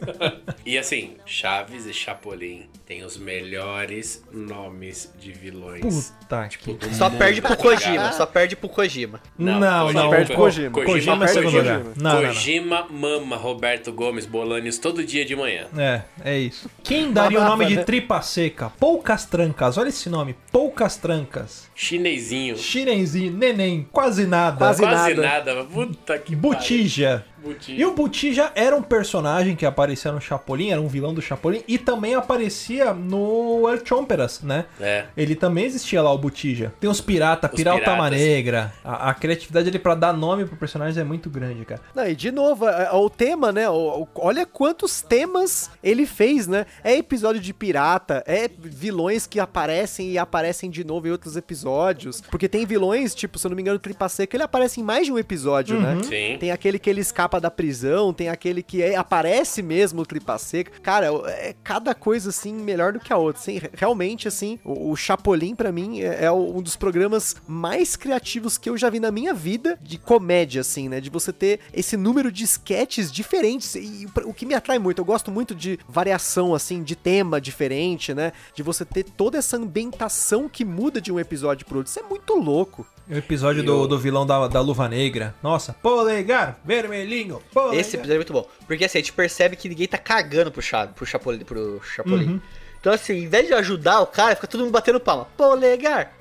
Speaker 4: (laughs) e assim, Chaves e Chapolin têm os melhores nomes de vilões.
Speaker 1: Puta que...
Speaker 4: do
Speaker 2: Só perde pro
Speaker 4: tá?
Speaker 2: Kojima, só perde pro Kojima.
Speaker 1: Não, não.
Speaker 4: Kojima
Speaker 3: perde
Speaker 4: é-
Speaker 3: Kojima.
Speaker 1: Kojima é
Speaker 3: perde
Speaker 1: segundo lugar.
Speaker 3: Kojima.
Speaker 1: Não, não, não.
Speaker 4: Kojima mama Roberto Gomes Bolanios todo dia de manhã.
Speaker 1: É, é isso. Quem daria o nome de tripa seca? Poucas trancas. Olha esse nome. Poucas trancas.
Speaker 4: Chinesinho.
Speaker 1: Chirenzinho, neném, quase nada.
Speaker 3: Quase
Speaker 4: Quase
Speaker 3: nada.
Speaker 4: nada. Puta que
Speaker 1: Botija.
Speaker 4: pariu. Botija.
Speaker 1: E o Botija era um personagem que aparecia no Chapolin, era um vilão do Chapolin, e também aparecia no El Chomperas, né?
Speaker 4: É.
Speaker 1: Ele também existia lá, o Botija. Tem os pirata,
Speaker 4: Os
Speaker 1: Pirata
Speaker 4: piratas.
Speaker 1: Negra. A, a criatividade dele pra dar nome pro personagem é muito grande, cara.
Speaker 3: Não, e de novo, é- é o tema, né? o- o- olha quantos temas ele fez, né? É episódio de pirata, é vilões que aparecem e aparecem de novo em outros episódios. Porque tem vilões, tipo, se eu não me engano, o Tripa Seca, ele aparece em mais de um episódio, né?
Speaker 4: Sim.
Speaker 3: Tem aquele que ele escapa da prisão, tem aquele que é- aparece mesmo o Tripa Seca. Cara, é cada coisa, assim, melhor do que a outra. Assim, realmente, assim, o, o Chapolin, pra mim, é, é um dos programas mais criativos que eu já vi na minha vida de comédia, assim, né? De você ter esse número de sketches diferentes. E o que me atrai muito, eu gosto muito de variação, assim, de tema diferente, né? De você ter toda essa ambientação que muda de um episódio pro outro. Isso é muito louco.
Speaker 1: O episódio
Speaker 4: E
Speaker 1: do, do vilão da, da Luva Negra. Nossa, polegar, vermelhinho,
Speaker 2: Esse episódio é muito bom. Porque assim, a gente percebe que ninguém tá cagando pro, Chave, pro Chapolin. Pro Chapolin. Então, assim, em vez de ajudar o cara, fica todo mundo batendo palma. Polegar!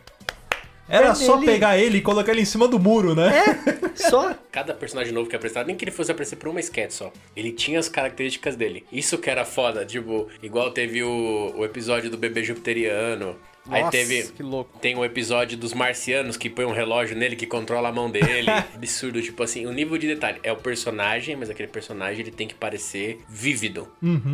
Speaker 1: Era só pegar ele e colocar ele em cima do muro, né? (laughs)
Speaker 2: Só.
Speaker 4: Cada personagem novo que é apresentado, nem que ele fosse aparecer por uma sketch só. Ele tinha as características dele. Isso que era foda, tipo, igual teve o, o episódio do bebê jupiteriano. Aí
Speaker 3: Nossa,
Speaker 4: teve.
Speaker 3: que louco.
Speaker 4: Tem o episódio dos marcianos que põe um relógio nele que controla a mão dele. (laughs) Absurdo, tipo assim, o nível de detalhe. É o personagem, mas aquele personagem ele tem que parecer vívido.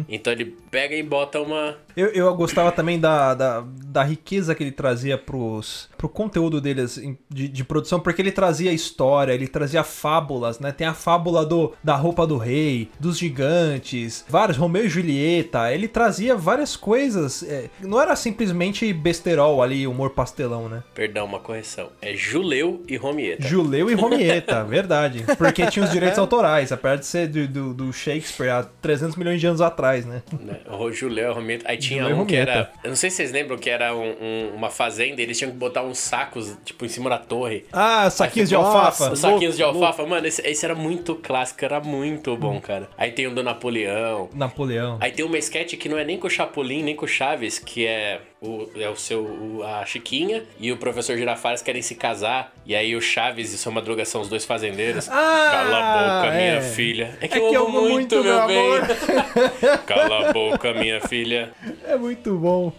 Speaker 4: Então ele pega e bota uma.
Speaker 1: Eu, eu gostava também da, da, da riqueza que ele trazia pros, pro conteúdo deles de, de produção, porque ele trazia história, ele trazia fábulas, né? Tem a fábula do, da roupa do rei, dos gigantes, vários, Romeu e Julieta. Ele trazia várias coisas. é, não era simplesmente besterol ali, humor pastelão, né?
Speaker 4: Perdão, uma correção. É Juleu e Romieta.
Speaker 1: Juleu e Romieta, (laughs) verdade. Porque tinha os direitos autorais, apesar de ser do, do, do Shakespeare há 300 milhões de anos atrás, né?
Speaker 4: né? O Juleu, Romieta. Aí tinha
Speaker 1: Juleu e
Speaker 4: um que
Speaker 1: Romieta.
Speaker 4: era. Eu não sei se vocês lembram que era um- um- uma fazenda e eles tinham que botar uns sacos, tipo, em cima da torre.
Speaker 1: Ah, saquinhos de
Speaker 3: Nossa,
Speaker 1: alfafa.
Speaker 4: Os saquinhos de
Speaker 3: louco,
Speaker 4: alfafa, mano, esse, esse era muito clássico, era muito bom, cara. Aí tem o do Napoleão.
Speaker 1: Napoleão.
Speaker 4: Aí tem uma sketch que não é nem com o Chapolin, nem com o Chaves, que é o, é o seu, o- a Chiquinha e o professor Girafales querem se casar. E aí o Chaves e seu Madruga são os dois fazendeiros.
Speaker 1: Ah,
Speaker 4: Cala a boca, minha
Speaker 1: é.
Speaker 4: filha. É que,
Speaker 1: É
Speaker 4: eu,
Speaker 1: que eu
Speaker 4: amo
Speaker 1: amo
Speaker 4: muito,
Speaker 1: muito,
Speaker 4: meu
Speaker 1: meu
Speaker 4: bem. (laughs) Cala a boca, minha filha.
Speaker 1: É muito bom.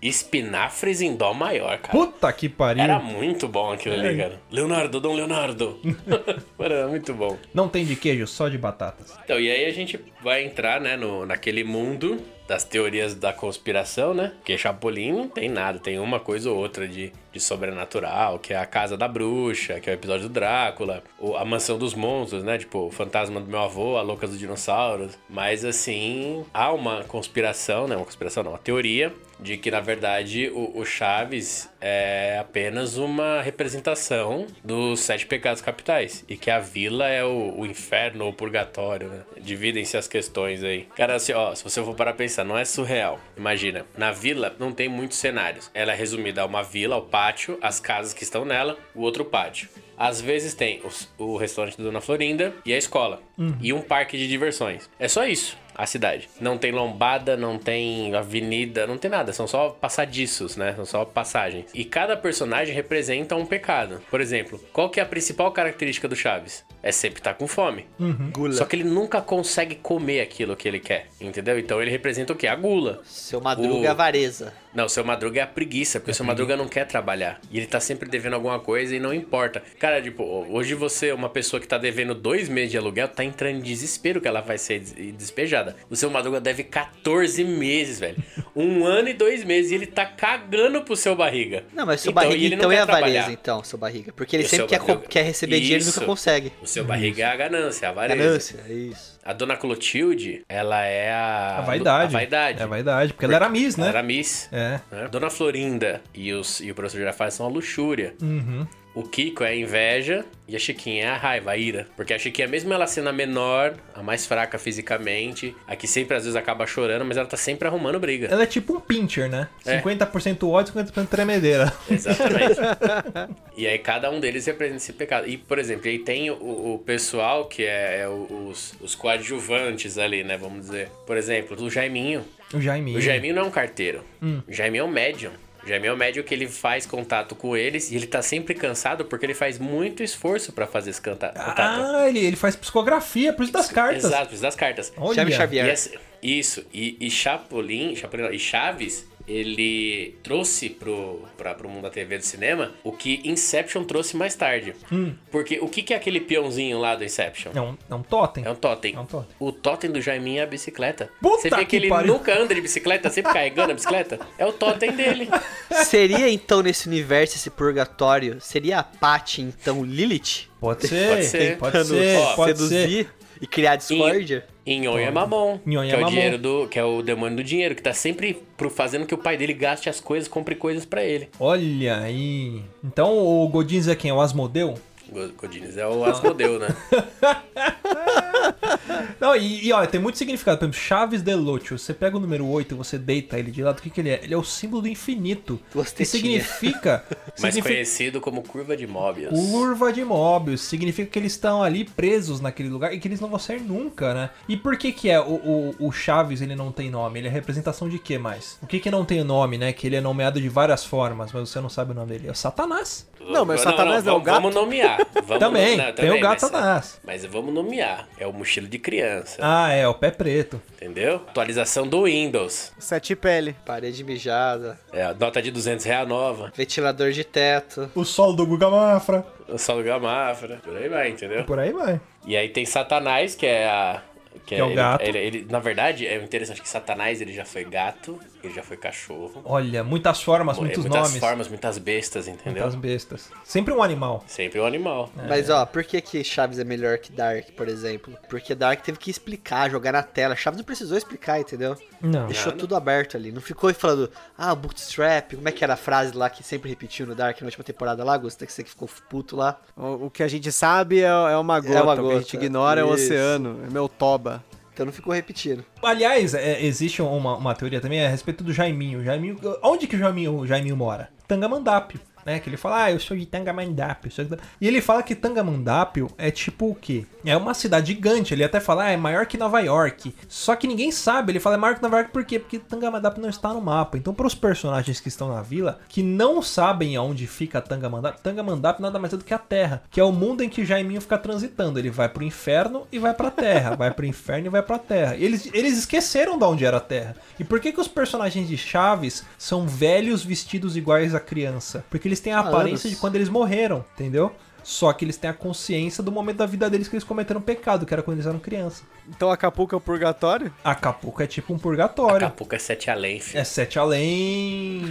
Speaker 4: Espinafres em dó maior, cara.
Speaker 1: Puta que pariu.
Speaker 4: Era muito bom aquilo
Speaker 1: É.
Speaker 4: ali, cara. Leonardo, Dom Leonardo. (laughs) Era muito bom.
Speaker 1: Não tem de queijo, só de batatas.
Speaker 4: Então, e aí a gente vai entrar, né, no, naquele mundo das teorias da conspiração, né? Porque Chapolin não tem nada, tem uma coisa ou outra de, de sobrenatural, que é a Casa da Bruxa, que é o episódio do Drácula, o- a Mansão dos Monstros, né? Tipo, o Fantasma do Meu Avô, a Louca dos Dinossauros. Mas, assim, há uma conspiração, né? Uma conspiração não, uma teoria de que, na verdade, o, o Chaves é apenas uma representação dos sete pecados capitais. E que a vila é o, o inferno ou o purgatório, né? Dividem-se as questões aí. Cara, assim, ó, se você for parar pra pensar, não é surreal. Imagina, na vila não tem muitos cenários. Ela é resumida a uma vila, ao pátio, as casas que estão nela, o outro pátio. Às vezes tem os- o restaurante da Dona Florinda e a escola. E um parque de diversões. É só isso a cidade. Não tem lombada, não tem avenida, não tem nada. São só passadiços, né? São só passagens. E cada personagem representa um pecado. Por exemplo, qual que é a principal característica do Chaves? É sempre estar com fome.
Speaker 2: Gula.
Speaker 4: Só que ele nunca consegue comer aquilo que ele quer, entendeu? Então ele representa o quê? A gula.
Speaker 2: Seu Madruga
Speaker 4: O-
Speaker 2: é avareza.
Speaker 4: Não, o seu Madruga é a preguiça, porque o seu Madruga não quer trabalhar. E ele tá sempre devendo alguma coisa e não importa. Cara, tipo, hoje você, uma pessoa que tá devendo dois meses de aluguel, tá entrando em desespero que ela vai ser des- despejada. O seu Madruga deve 14 meses, velho. Um (laughs) ano e dois meses. E ele tá cagando pro seu barriga.
Speaker 2: Não, mas seu
Speaker 4: Então,
Speaker 2: barriga
Speaker 4: ele
Speaker 2: então é avareza, então, seu barriga. Porque ele
Speaker 4: E
Speaker 2: sempre quer, quer receber dinheiro e
Speaker 4: Isso.
Speaker 2: nunca consegue.
Speaker 4: O seu barriga é a ganância, é a avareza.
Speaker 2: Ganância, é isso.
Speaker 4: A dona Clotilde, ela é a...
Speaker 1: A vaidade.
Speaker 4: A vaidade.
Speaker 1: É a vaidade, porque ela era Miss, né?
Speaker 4: Ela era Miss.
Speaker 1: É.
Speaker 4: né? Dona Florinda e, os, e o professor Girafales são a luxúria.
Speaker 1: Uhum.
Speaker 4: O Kiko é a inveja e a Chiquinha é a raiva, a ira. Porque a Chiquinha, mesmo ela sendo a menor, a mais fraca fisicamente, a que sempre às vezes acaba chorando, mas ela tá sempre arrumando briga.
Speaker 1: Ela é tipo um pincher, né?
Speaker 4: É.
Speaker 1: 50% ódio, 50% tremedeira. (laughs)
Speaker 4: Exatamente. (laughs) e aí cada um deles representa esse pecado. E, por exemplo, aí tem o, o pessoal que é, é os, os coadjuvantes ali, né? Vamos dizer. Por exemplo, o Jaiminho.
Speaker 1: O Jaiminho.
Speaker 4: O Jaiminho não é um carteiro. O Jaiminho é um médium. O Jaiminho é um médium que ele faz contato com eles e ele tá sempre cansado porque ele faz muito esforço pra fazer esse canta- contato.
Speaker 1: Ah, ele, ele faz psicografia, por isso das cartas.
Speaker 4: Exato, por isso das cartas.
Speaker 1: Olha.
Speaker 2: Chave
Speaker 4: E
Speaker 2: Xavier.
Speaker 4: essa- isso, e, e Chapolin, Chapolin não, e Chaves, ele trouxe pro, pra, pro mundo da TV e do cinema o que Inception trouxe mais tarde.
Speaker 1: Hum.
Speaker 4: Porque o que, que é aquele peãozinho lá do Inception?
Speaker 1: É um, é um totem.
Speaker 4: É um totem.
Speaker 1: É um totem.
Speaker 4: O totem do Jaiminho é a bicicleta.
Speaker 1: Puta
Speaker 4: Você vê que,
Speaker 1: que
Speaker 4: ele
Speaker 1: pariu.
Speaker 4: nunca anda de bicicleta, sempre carregando a bicicleta. É o totem dele. (laughs)
Speaker 2: Seria então nesse universo, esse purgatório, seria a Paty, então, Lilith?
Speaker 1: Pode ser,
Speaker 4: Pode ser.
Speaker 1: pode ser,
Speaker 4: Ó,
Speaker 1: pode ser.
Speaker 2: E criar discórdia?
Speaker 4: Inhon é mamon,
Speaker 1: Inhon
Speaker 4: que
Speaker 1: é
Speaker 4: é o dinheiro do, que é o demônio do dinheiro, que tá sempre pro, fazendo que o pai dele gaste as coisas, compre coisas pra ele.
Speaker 1: Olha aí. Então o Godins é quem? É o Asmodeu?
Speaker 4: Go- Godines é o Asmodeu, né? (laughs) (laughs)
Speaker 1: Não, e, e olha, tem muito significado. Por exemplo, Chaves de Lúcio. Você pega o número 8 e você deita ele de lado, o que, que ele é? Ele é o símbolo do infinito.
Speaker 2: Duas
Speaker 1: Que significa. (laughs)
Speaker 4: Mais
Speaker 1: significa
Speaker 4: conhecido como curva de Mobius.
Speaker 1: curva de Mobius. Significa que eles estão ali presos naquele lugar e que eles não vão sair nunca, né? E por que que é o, o, o Chaves ele não tem nome? Ele é representação de quê mais? O que que não tem nome, né? Que ele é nomeado de várias formas, mas você não sabe o nome dele. É o Satanás.
Speaker 3: Não, mas Satanás não é o gato?
Speaker 4: Vamos nomear. Vamos
Speaker 1: Também,
Speaker 4: nomear,
Speaker 1: tem o gato
Speaker 4: mas-
Speaker 1: Satanás.
Speaker 4: Mas vamos nomear. É o mochilo de criança.
Speaker 1: Ah, é, o pé preto.
Speaker 4: Entendeu? Atualização do Windows.
Speaker 3: Sete pele.
Speaker 2: Parede mijada,
Speaker 4: É, a nota de 200 reais nova.
Speaker 2: ventilador de teto.
Speaker 1: O sol do Guga Mafra.
Speaker 4: O Saulo Gamafra. Por aí vai, entendeu?
Speaker 1: Por aí vai.
Speaker 4: E aí tem Satanás, que é a.
Speaker 1: Que é o
Speaker 4: ele-
Speaker 1: gato.
Speaker 4: Ele, ele- na verdade, é interessante que Satanás ele já foi gato, ele já foi cachorro.
Speaker 1: Olha, muitas formas,
Speaker 4: É,
Speaker 1: muitos
Speaker 4: muitas
Speaker 1: nomes.
Speaker 4: formas, muitas bestas, entendeu?
Speaker 1: Muitas bestas. Sempre um animal.
Speaker 4: Sempre um animal.
Speaker 2: Mas ó, por que que Chaves é melhor que Dark, por exemplo? Porque Dark teve que explicar, jogar na tela. Chaves não precisou explicar, entendeu?
Speaker 1: Não.
Speaker 2: Deixou tudo aberto ali. Não ficou falando, ah, bootstrap, como é que era a frase lá que sempre repetiu no Dark na última temporada lá, Gusta, que você que ficou puto lá.
Speaker 3: O, o que a gente sabe é, é uma gota,
Speaker 2: uma
Speaker 3: o que a
Speaker 2: gota,
Speaker 3: gente ignora é o
Speaker 2: isso.
Speaker 3: oceano, é meu toba.
Speaker 2: Então não ficou repetindo.
Speaker 1: Aliás, é, existe uma, uma teoria também a respeito do Jaiminho. Jaiminho onde que o Jaiminho, o Jaiminho mora? Tangamandápio. Né, que ele fala, ah, eu sou de Tangamandápio. sou de- E ele fala que Tangamandápio é tipo o quê? É uma cidade gigante. Ele até fala, ah, é maior que Nova York. Só que ninguém sabe. Ele fala, é maior que Nova York por quê? Porque Tangamandápio não está no mapa. Então, para os personagens que estão na vila, que não sabem aonde fica Tangamandápio, Tangamandápio nada mais é do que a Terra, que é o mundo em que Jaiminho fica transitando. Ele vai pro inferno e vai pra Terra, vai pro inferno e vai pra Terra. Eles, eles esqueceram de onde era a Terra. E por que que os personagens de Chaves são velhos vestidos iguais a criança? Porque eles têm a aparência
Speaker 2: anos.
Speaker 1: de quando eles morreram, entendeu? Só que eles têm a consciência do momento da vida deles que eles cometeram pecado, que era quando eles eram criança.
Speaker 3: Então Acapulco é o purgatório?
Speaker 1: Acapulco é tipo um purgatório.
Speaker 4: Acapulco é sete além, filho.
Speaker 1: É sete além.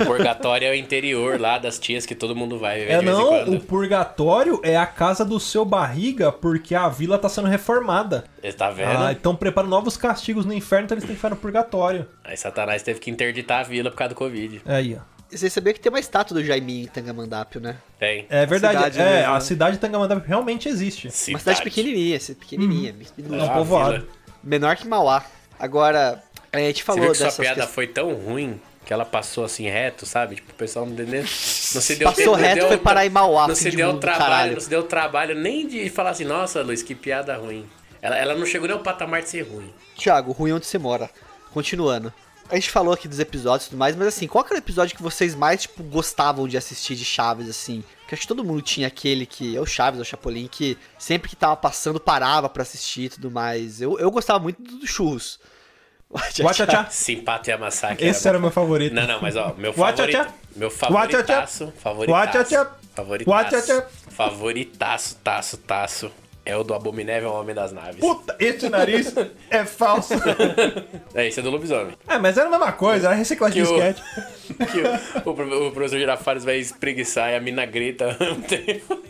Speaker 4: O purgatório é o interior lá das tias que todo mundo vai viver
Speaker 1: É
Speaker 4: de vez em
Speaker 1: não,
Speaker 4: quando.
Speaker 1: o purgatório é a casa do seu barriga porque a vila tá sendo reformada.
Speaker 4: Você tá vendo?
Speaker 1: Ah, então prepara novos castigos no inferno, então eles têm que ficar no purgatório.
Speaker 4: Aí Satanás teve que interditar a vila por causa do Covid.
Speaker 1: Aí, ó.
Speaker 2: Você sabia que tem uma estátua do Jaiminho em Tangamandápio, né?
Speaker 4: Tem.
Speaker 1: É verdade,
Speaker 3: cidade
Speaker 1: é,
Speaker 3: mesmo,
Speaker 1: a
Speaker 3: né?
Speaker 1: cidade de Tangamandapio realmente existe.
Speaker 2: Uma cidade pequenininha, cidade pequenininha, minúscula.
Speaker 1: É um povoado.
Speaker 4: vila.
Speaker 2: menor que Mauá. Agora, a gente
Speaker 4: Você
Speaker 2: falou
Speaker 4: viu que sua piada foi tão ruim que ela passou assim reto, sabe? Tipo, o pessoal não entendeu. Não se deu
Speaker 2: Passou
Speaker 4: tempo,
Speaker 2: reto,
Speaker 4: deu-
Speaker 2: foi parar em Mauá,
Speaker 4: Não se
Speaker 2: de
Speaker 4: deu
Speaker 2: mundo do
Speaker 4: trabalho,
Speaker 2: caralho.
Speaker 4: não se deu trabalho nem de falar assim, nossa, Luiz, que piada ruim. Ela, ela não chegou nem ao patamar de ser ruim.
Speaker 2: Thiago, ruim onde você mora. Continuando. A gente falou aqui dos episódios e tudo mais, mas assim, qual que era o episódio que vocês mais, tipo, gostavam de assistir de Chaves, assim? Porque acho que todo mundo tinha aquele que, é o Chaves, é o Chapolin, que sempre que tava passando parava pra assistir e tudo mais. Eu, eu gostava muito do, Churros. (laughs)
Speaker 1: Watcha-tcha.
Speaker 4: Simpata e a massacre.
Speaker 1: Esse era o meu favorito.
Speaker 4: Não, não, mas ó, meu favorito. Meu favoritaço. Favoritaço. Favoritaço. Favoritaço, taço, taço. É o do Abominével Homem das Naves.
Speaker 1: Puta, esse nariz é falso.
Speaker 4: É, esse é do lobisomem.
Speaker 1: é, mas era a mesma coisa, era reciclagem de
Speaker 4: Que o-
Speaker 1: sketch. (laughs)
Speaker 4: Que o, o, o professor Girafales vai espreguiçar e a mina grita tempo.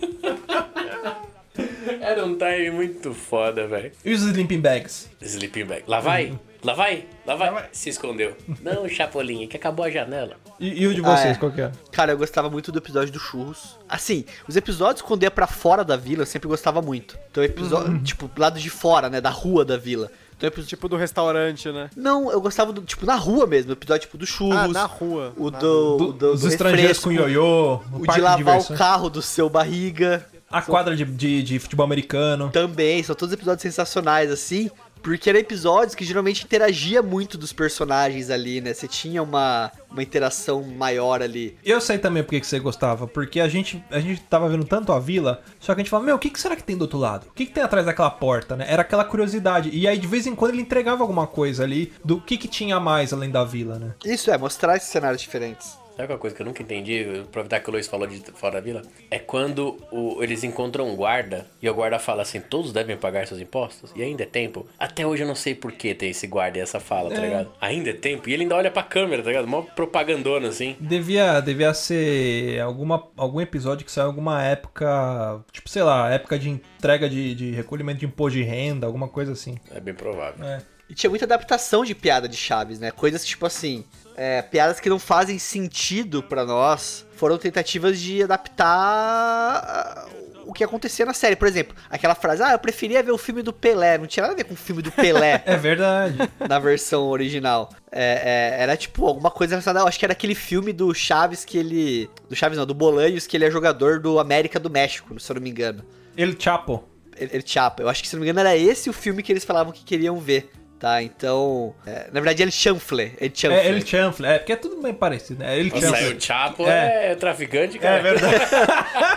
Speaker 4: Era um time muito foda, velho.
Speaker 1: E os Sleeping Bags?
Speaker 4: Sleeping bag. Lá vai, lá vai, lá vai. Se escondeu. Não, Chapolin, que acabou a janela.
Speaker 1: E, e o de vocês,
Speaker 2: Ah, é.
Speaker 1: qual que é?
Speaker 2: Cara, eu gostava muito do episódio do Churros. Assim, os episódios quando ia pra fora da vila, eu sempre gostava muito. Então, episódio, tipo, lado de fora, né, da rua da vila. Então, episódio, tipo,
Speaker 3: Tipo do restaurante, né?
Speaker 2: não, eu gostava do, tipo, na rua mesmo, o episódio, tipo, do Churros.
Speaker 3: Ah, na rua.
Speaker 2: O
Speaker 3: Na
Speaker 2: do,
Speaker 1: Do-
Speaker 2: o do,
Speaker 1: os
Speaker 2: do
Speaker 1: estrangeiros com ioiô,
Speaker 2: O
Speaker 1: parque
Speaker 2: de lavar o
Speaker 1: diversões.
Speaker 2: carro do seu barriga.
Speaker 1: A quadra de, de, de futebol americano.
Speaker 2: Também, são todos episódios sensacionais, assim. Porque eram episódios que geralmente interagia muito dos personagens ali, né? Você tinha uma, uma interação maior ali.
Speaker 1: Eu sei também por que você gostava, porque a gente, a gente tava vendo tanto a vila, só que a gente falava, meu, o que, que será que tem do outro lado? O que, que tem atrás daquela porta, né? Era aquela curiosidade. E aí, de vez em quando, ele entregava alguma coisa ali do que, que tinha mais além da vila, né?
Speaker 2: Isso é, mostrar esses cenários diferentes.
Speaker 4: Sabe uma coisa que eu nunca entendi, aproveitar que o Luiz falou de fora da vila? É quando o- eles encontram um guarda e o guarda fala assim: todos devem pagar seus impostos? E ainda é tempo? Até hoje eu não sei por que tem esse guarda e essa fala, tá ligado? Ainda é tempo? E ele ainda olha pra câmera, tá ligado? Mó propagandona assim.
Speaker 1: Devia, devia ser alguma, algum episódio que saiu alguma época, tipo, sei lá, época de entrega de, de recolhimento de imposto de renda, alguma coisa assim.
Speaker 4: É bem provável.
Speaker 1: É.
Speaker 2: E tinha muita adaptação de piada de Chaves, né? Coisas tipo assim, é, piadas que não fazem sentido pra nós foram tentativas de adaptar ah, o que acontecia na série. Por exemplo, aquela frase, ah, eu preferia ver o filme do Pelé. Não tinha nada a ver com o filme do Pelé (laughs)
Speaker 1: É verdade.
Speaker 2: na versão original. É, é, era tipo alguma coisa relacionada. Acho que era aquele filme do Chaves que ele. Do Chaves não, do Bolanhos, que ele é jogador do América do México, se eu não me engano.
Speaker 1: El Chapo.
Speaker 2: El, El Chapo. Eu acho que, se não me engano, era esse o filme que eles falavam que queriam ver. Tá, então. é, na verdade, El Chanfle. El Chanfle.
Speaker 1: É, El Chanfle. É, porque é tudo bem parecido, né? El
Speaker 4: Nossa,
Speaker 1: Chanfle.
Speaker 4: o Chapo
Speaker 1: É.
Speaker 4: é, traficante, cara.
Speaker 1: É verdade. (laughs)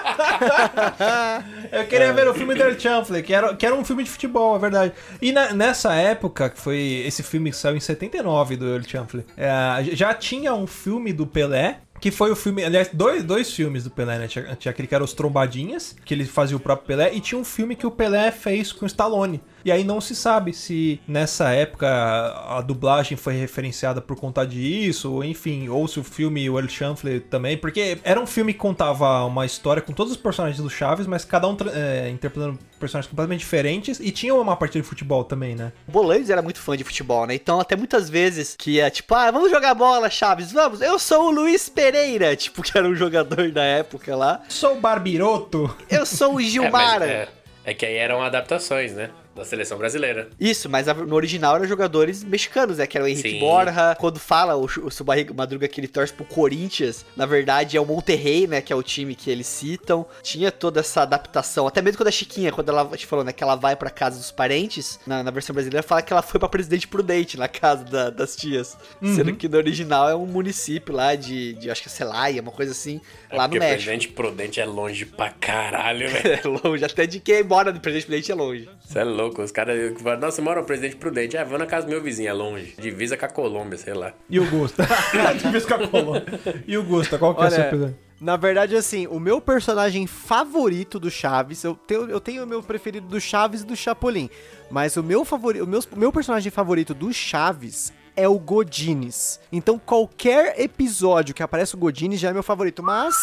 Speaker 1: Eu queria ver o filme do El Chanfle, que era, que era um filme de futebol, é verdade. E na- nessa época, que foi esse filme que saiu em 79 do El Chanfle, é, já tinha um filme do Pelé, que foi o filme, aliás, dois, dois filmes do Pelé, né? Tinha, tinha aquele que era Os Trombadinhas, que ele fazia o próprio Pelé, e tinha um filme que o Pelé fez com o Stallone. E aí não se sabe se nessa época a dublagem foi referenciada por conta disso, ou enfim, ou se o filme o El Chanfle também, porque era um filme que contava uma história com todos os personagens do Chaves, mas cada um é, interpretando personagens completamente diferentes, e tinha uma partida de futebol também, né?
Speaker 2: O Bolanhos era muito fã de futebol, né? Então, até muitas vezes que é tipo, ah, vamos jogar bola, Chaves, vamos. Eu sou o Luiz Pereira, (laughs) tipo, que era um jogador da época lá.
Speaker 1: Sou Barbiroto!
Speaker 2: Eu sou o (laughs)
Speaker 4: É, mas
Speaker 2: Gilmar.
Speaker 4: é, é que aí eram adaptações, né? Da seleção brasileira.
Speaker 2: Isso, mas a- no original eram jogadores mexicanos, né? Que era o Henrique
Speaker 4: Sim.
Speaker 2: Borja. Quando fala o, o seu barriga Madruga que ele torce pro Corinthians, na verdade é o Monterrey, né? Que é o time que eles citam. Tinha toda essa adaptação. Até mesmo quando a Chiquinha, quando ela gente falou, né? Que ela vai pra casa dos parentes, na, na versão brasileira, fala que ela foi pra Presidente Prudente, na casa da- das tias. Sendo que no original é um município lá de, de acho que é Celaya, uma coisa assim,
Speaker 4: É
Speaker 2: lá no
Speaker 4: porque
Speaker 2: México.
Speaker 4: Presidente Prudente é longe pra caralho, velho. (laughs)
Speaker 2: É longe, até de quem mora no Presidente Prudente é longe.
Speaker 4: Você é louco, os caras falam, nossa, você mora no Presidente Prudente. Ah, vou na casa do meu vizinho, é longe. Divisa com a Colômbia, sei lá.
Speaker 1: E o Gusta? (laughs) Difícil com a Colômbia. E o Gusta, qual que é o seu
Speaker 3: Olha,
Speaker 1: episódio?
Speaker 3: na verdade, assim, o meu personagem favorito do Chaves, eu tenho, eu tenho o meu preferido do Chaves e do Chapolin, mas o meu favorito, o meu, o meu personagem favorito do Chaves é o Godines. Então, qualquer episódio que aparece o Godines já é meu favorito, mas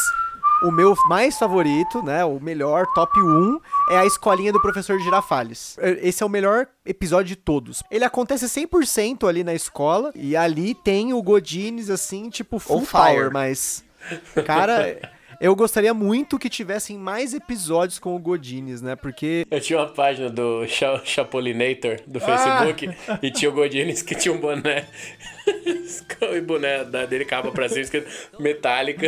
Speaker 3: o meu mais favorito, né, o melhor, top 1, é a escolinha do professor Girafales. Esse é o melhor episódio de todos. Ele acontece 100% ali na escola, e ali tem o Godines, assim, tipo, full
Speaker 2: On fire.
Speaker 3: power, mas... Cara, (laughs) eu gostaria muito que tivessem mais episódios com o Godines, né? Porque
Speaker 4: Eu tinha uma página do Cha Chapolinator do Facebook e tinha o Godines que tinha um boné. o (laughs) boné da- dele capa pra cima, escrito metálica.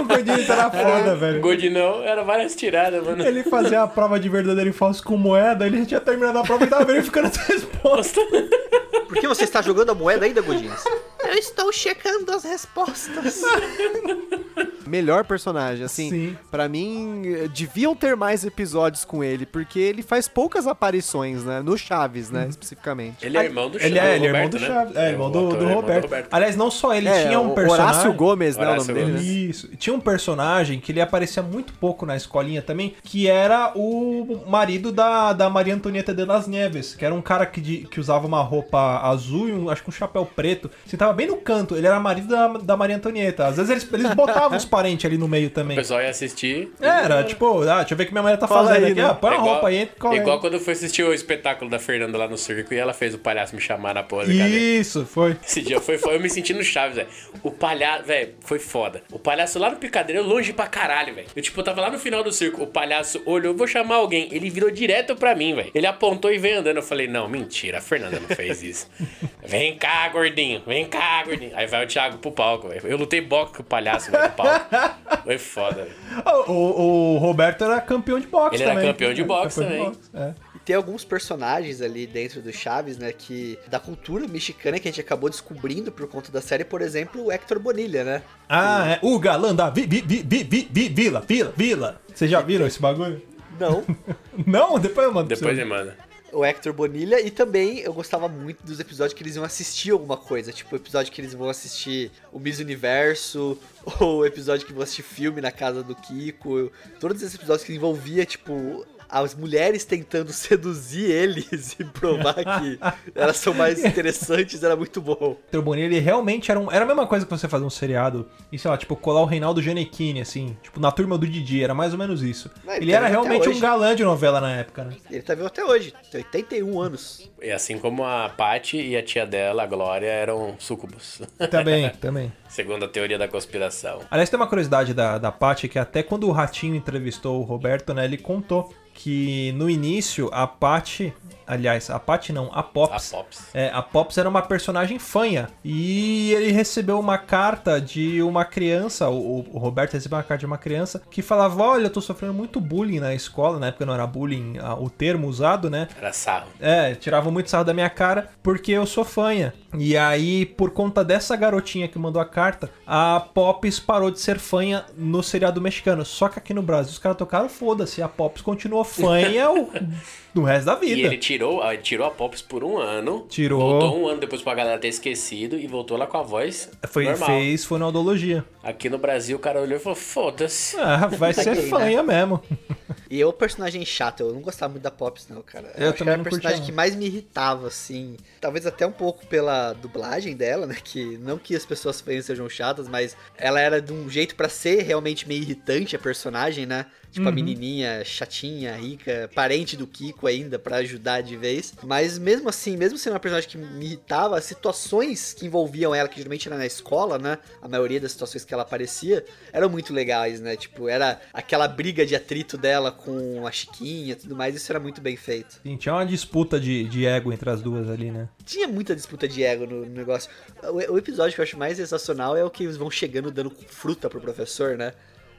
Speaker 1: O Godinho era foda, velho.
Speaker 4: Godinão era várias tiradas, mano.
Speaker 1: Ele fazia a prova de verdadeiro e falso com moeda, ele já tinha terminado a prova e tava verificando as respostas.
Speaker 2: Por que você está jogando a moeda ainda, Godinhas? Eu estou checando as respostas. (laughs)
Speaker 3: melhor personagem, assim,
Speaker 1: Sim.
Speaker 3: pra mim, eh, deviam ter mais episódios com ele, porque ele faz poucas aparições, né? No Chaves, né? Especificamente.
Speaker 4: Ele é irmão do
Speaker 1: Ele
Speaker 4: Cha-
Speaker 1: é, ele é irmão
Speaker 4: Roberto,
Speaker 1: do
Speaker 4: né?
Speaker 1: Chaves. É, irmão do, do
Speaker 4: é irmão
Speaker 1: Roberto. Aliás, não só ele, tinha um personagem.
Speaker 3: Horácio Gomes, né?
Speaker 4: Horácio
Speaker 3: o nome dele,
Speaker 4: Gomes.
Speaker 3: né?
Speaker 1: Isso. Tinha um personagem que ele aparecia muito pouco na escolinha também, que era o marido da, da Maria Antonieta de las Nieves, que era um cara que, de- que usava uma roupa azul e um, acho que um chapéu preto. Sentava bem no canto. Ele era marido da, da Maria Antonieta. Às vezes eles, eles botavam (laughs) os parentes ali no meio
Speaker 4: O
Speaker 1: também.
Speaker 4: pessoal ia assistir.
Speaker 1: Era, tipo, ah, deixa eu ver o que minha mulher tá
Speaker 3: Cola
Speaker 1: fazendo
Speaker 3: aí,
Speaker 1: aqui.
Speaker 3: né?
Speaker 1: Ah, põe
Speaker 4: É
Speaker 1: a roupa aí, entra e aí.
Speaker 4: igual quando eu fui assistir o espetáculo da Fernanda lá no circo e ela fez o palhaço me chamar na porra.
Speaker 1: Isso, foi.
Speaker 4: Esse dia foi, foi eu me sentindo Chaves, velho. O palhaço, velho, foi foda. O palhaço lá no picadeiro, longe pra caralho, velho. Eu, tipo, eu tava lá no final do circo, o palhaço olhou, vou chamar alguém. Ele virou direto pra mim, velho. Ele apontou e veio andando. Eu falei, não, mentira, a Fernanda não fez isso. (laughs) vem cá, gordinho, vem cá, gordinho. Aí vai o Thiago pro palco, velho. Eu lutei boxe com o palhaço, velho, no palco. Foi foda.
Speaker 1: O, o- o Roberto era campeão de boxe
Speaker 4: Ele era
Speaker 1: também.
Speaker 4: campeão de boxe
Speaker 1: Campeão
Speaker 4: também.
Speaker 1: é.
Speaker 2: E tem alguns personagens ali dentro do Chaves, né, que da cultura mexicana que a gente acabou descobrindo por conta da série, por exemplo, o Hector Bonilha, né?
Speaker 1: Ah, é. O galã da vi, vi, vi, vi, vi, vi- Vila, Vila, Vila. Vocês já viram (laughs) esse bagulho?
Speaker 2: Não, (laughs)
Speaker 1: Não? Depois eu mando
Speaker 4: Depois ele manda.
Speaker 2: O Hector Bonilha e também eu gostava muito dos episódios que eles iam assistir alguma coisa, tipo o episódio que eles vão assistir o Miss Universo, (laughs) ou o episódio que vão assistir filme na casa do Kiko, todos esses episódios que envolvia, tipo, as mulheres tentando (laughs) seduzir eles e provar que elas são mais interessantes, era muito bom.
Speaker 1: Bonilha, ele realmente era um, era a mesma coisa que você fazer um seriado e, sei lá, tipo, colar o Reinaldo Gianecchini, assim, tipo, na turma do Didi, era mais ou menos isso.
Speaker 2: Não, ele
Speaker 1: ele
Speaker 2: tá
Speaker 1: era realmente um galã de novela na época, né?
Speaker 2: Ele tá vivo até hoje, tem 81 anos.
Speaker 4: E assim como a Paty e a tia dela, a Glória, eram súcubos. (laughs)
Speaker 1: Também, também.
Speaker 4: Segundo a teoria da conspiração.
Speaker 1: Aliás, tem uma curiosidade da, da Paty, que até quando o Ratinho entrevistou o Roberto, né, ele contou que no início a Paty, aliás, a Paty não, a
Speaker 4: A
Speaker 1: Pops,
Speaker 4: Pops.
Speaker 1: É, a Pops era uma personagem fanha. E ele recebeu uma carta de uma criança, o, o Roberto recebeu uma carta de uma criança, que falava: Olha, eu tô sofrendo muito bullying na escola. Na época não era bullying ah, o termo usado, né?
Speaker 4: Era sarro.
Speaker 1: É, tiravam muito sarro da minha cara porque eu sou fanha. E aí, por conta dessa garotinha que mandou a carta, a Pops parou de ser fanha no seriado mexicano. Só que aqui no Brasil os caras tocaram, foda-se, a Pops continuou (laughs) fanha o, do resto da vida.
Speaker 4: E ele tirou, ah, ele tirou a Pops por um ano.
Speaker 1: Tirou.
Speaker 4: Voltou um ano depois pra galera ter esquecido e voltou lá com a voz
Speaker 1: Foi,
Speaker 4: normal.
Speaker 1: fez fonoaudiologia.
Speaker 4: Aqui no Brasil o cara olhou e falou, foda-se.
Speaker 1: Ah, vai (laughs) ser
Speaker 2: né?
Speaker 1: fanha mesmo.
Speaker 2: E eu, personagem chato, eu não gostava muito da Pops, não, cara.
Speaker 1: Eu
Speaker 2: acho que
Speaker 1: também
Speaker 2: era
Speaker 1: não
Speaker 2: o personagem
Speaker 1: não.
Speaker 2: que mais me irritava, assim. Talvez até um pouco pela dublagem dela, né? Que não que as pessoas fãs sejam chatas, mas ela era de um jeito pra ser realmente meio irritante a personagem, né? Tipo, a
Speaker 1: Uhum.
Speaker 2: menininha chatinha, rica, parente do Kiko ainda, pra ajudar de vez. Mas mesmo assim, mesmo sendo uma personagem que me irritava, as situações que envolviam ela, que geralmente era na escola, né? A maioria das situações que ela aparecia, eram muito legais, né? Tipo, era aquela briga de atrito dela com a Chiquinha e tudo mais, isso era muito bem feito.
Speaker 1: Sim, tinha uma disputa de, de ego entre as duas ali, né?
Speaker 2: Tinha muita disputa de ego no, no negócio. O, o episódio que eu acho mais sensacional é o que eles vão chegando dando fruta pro professor, né?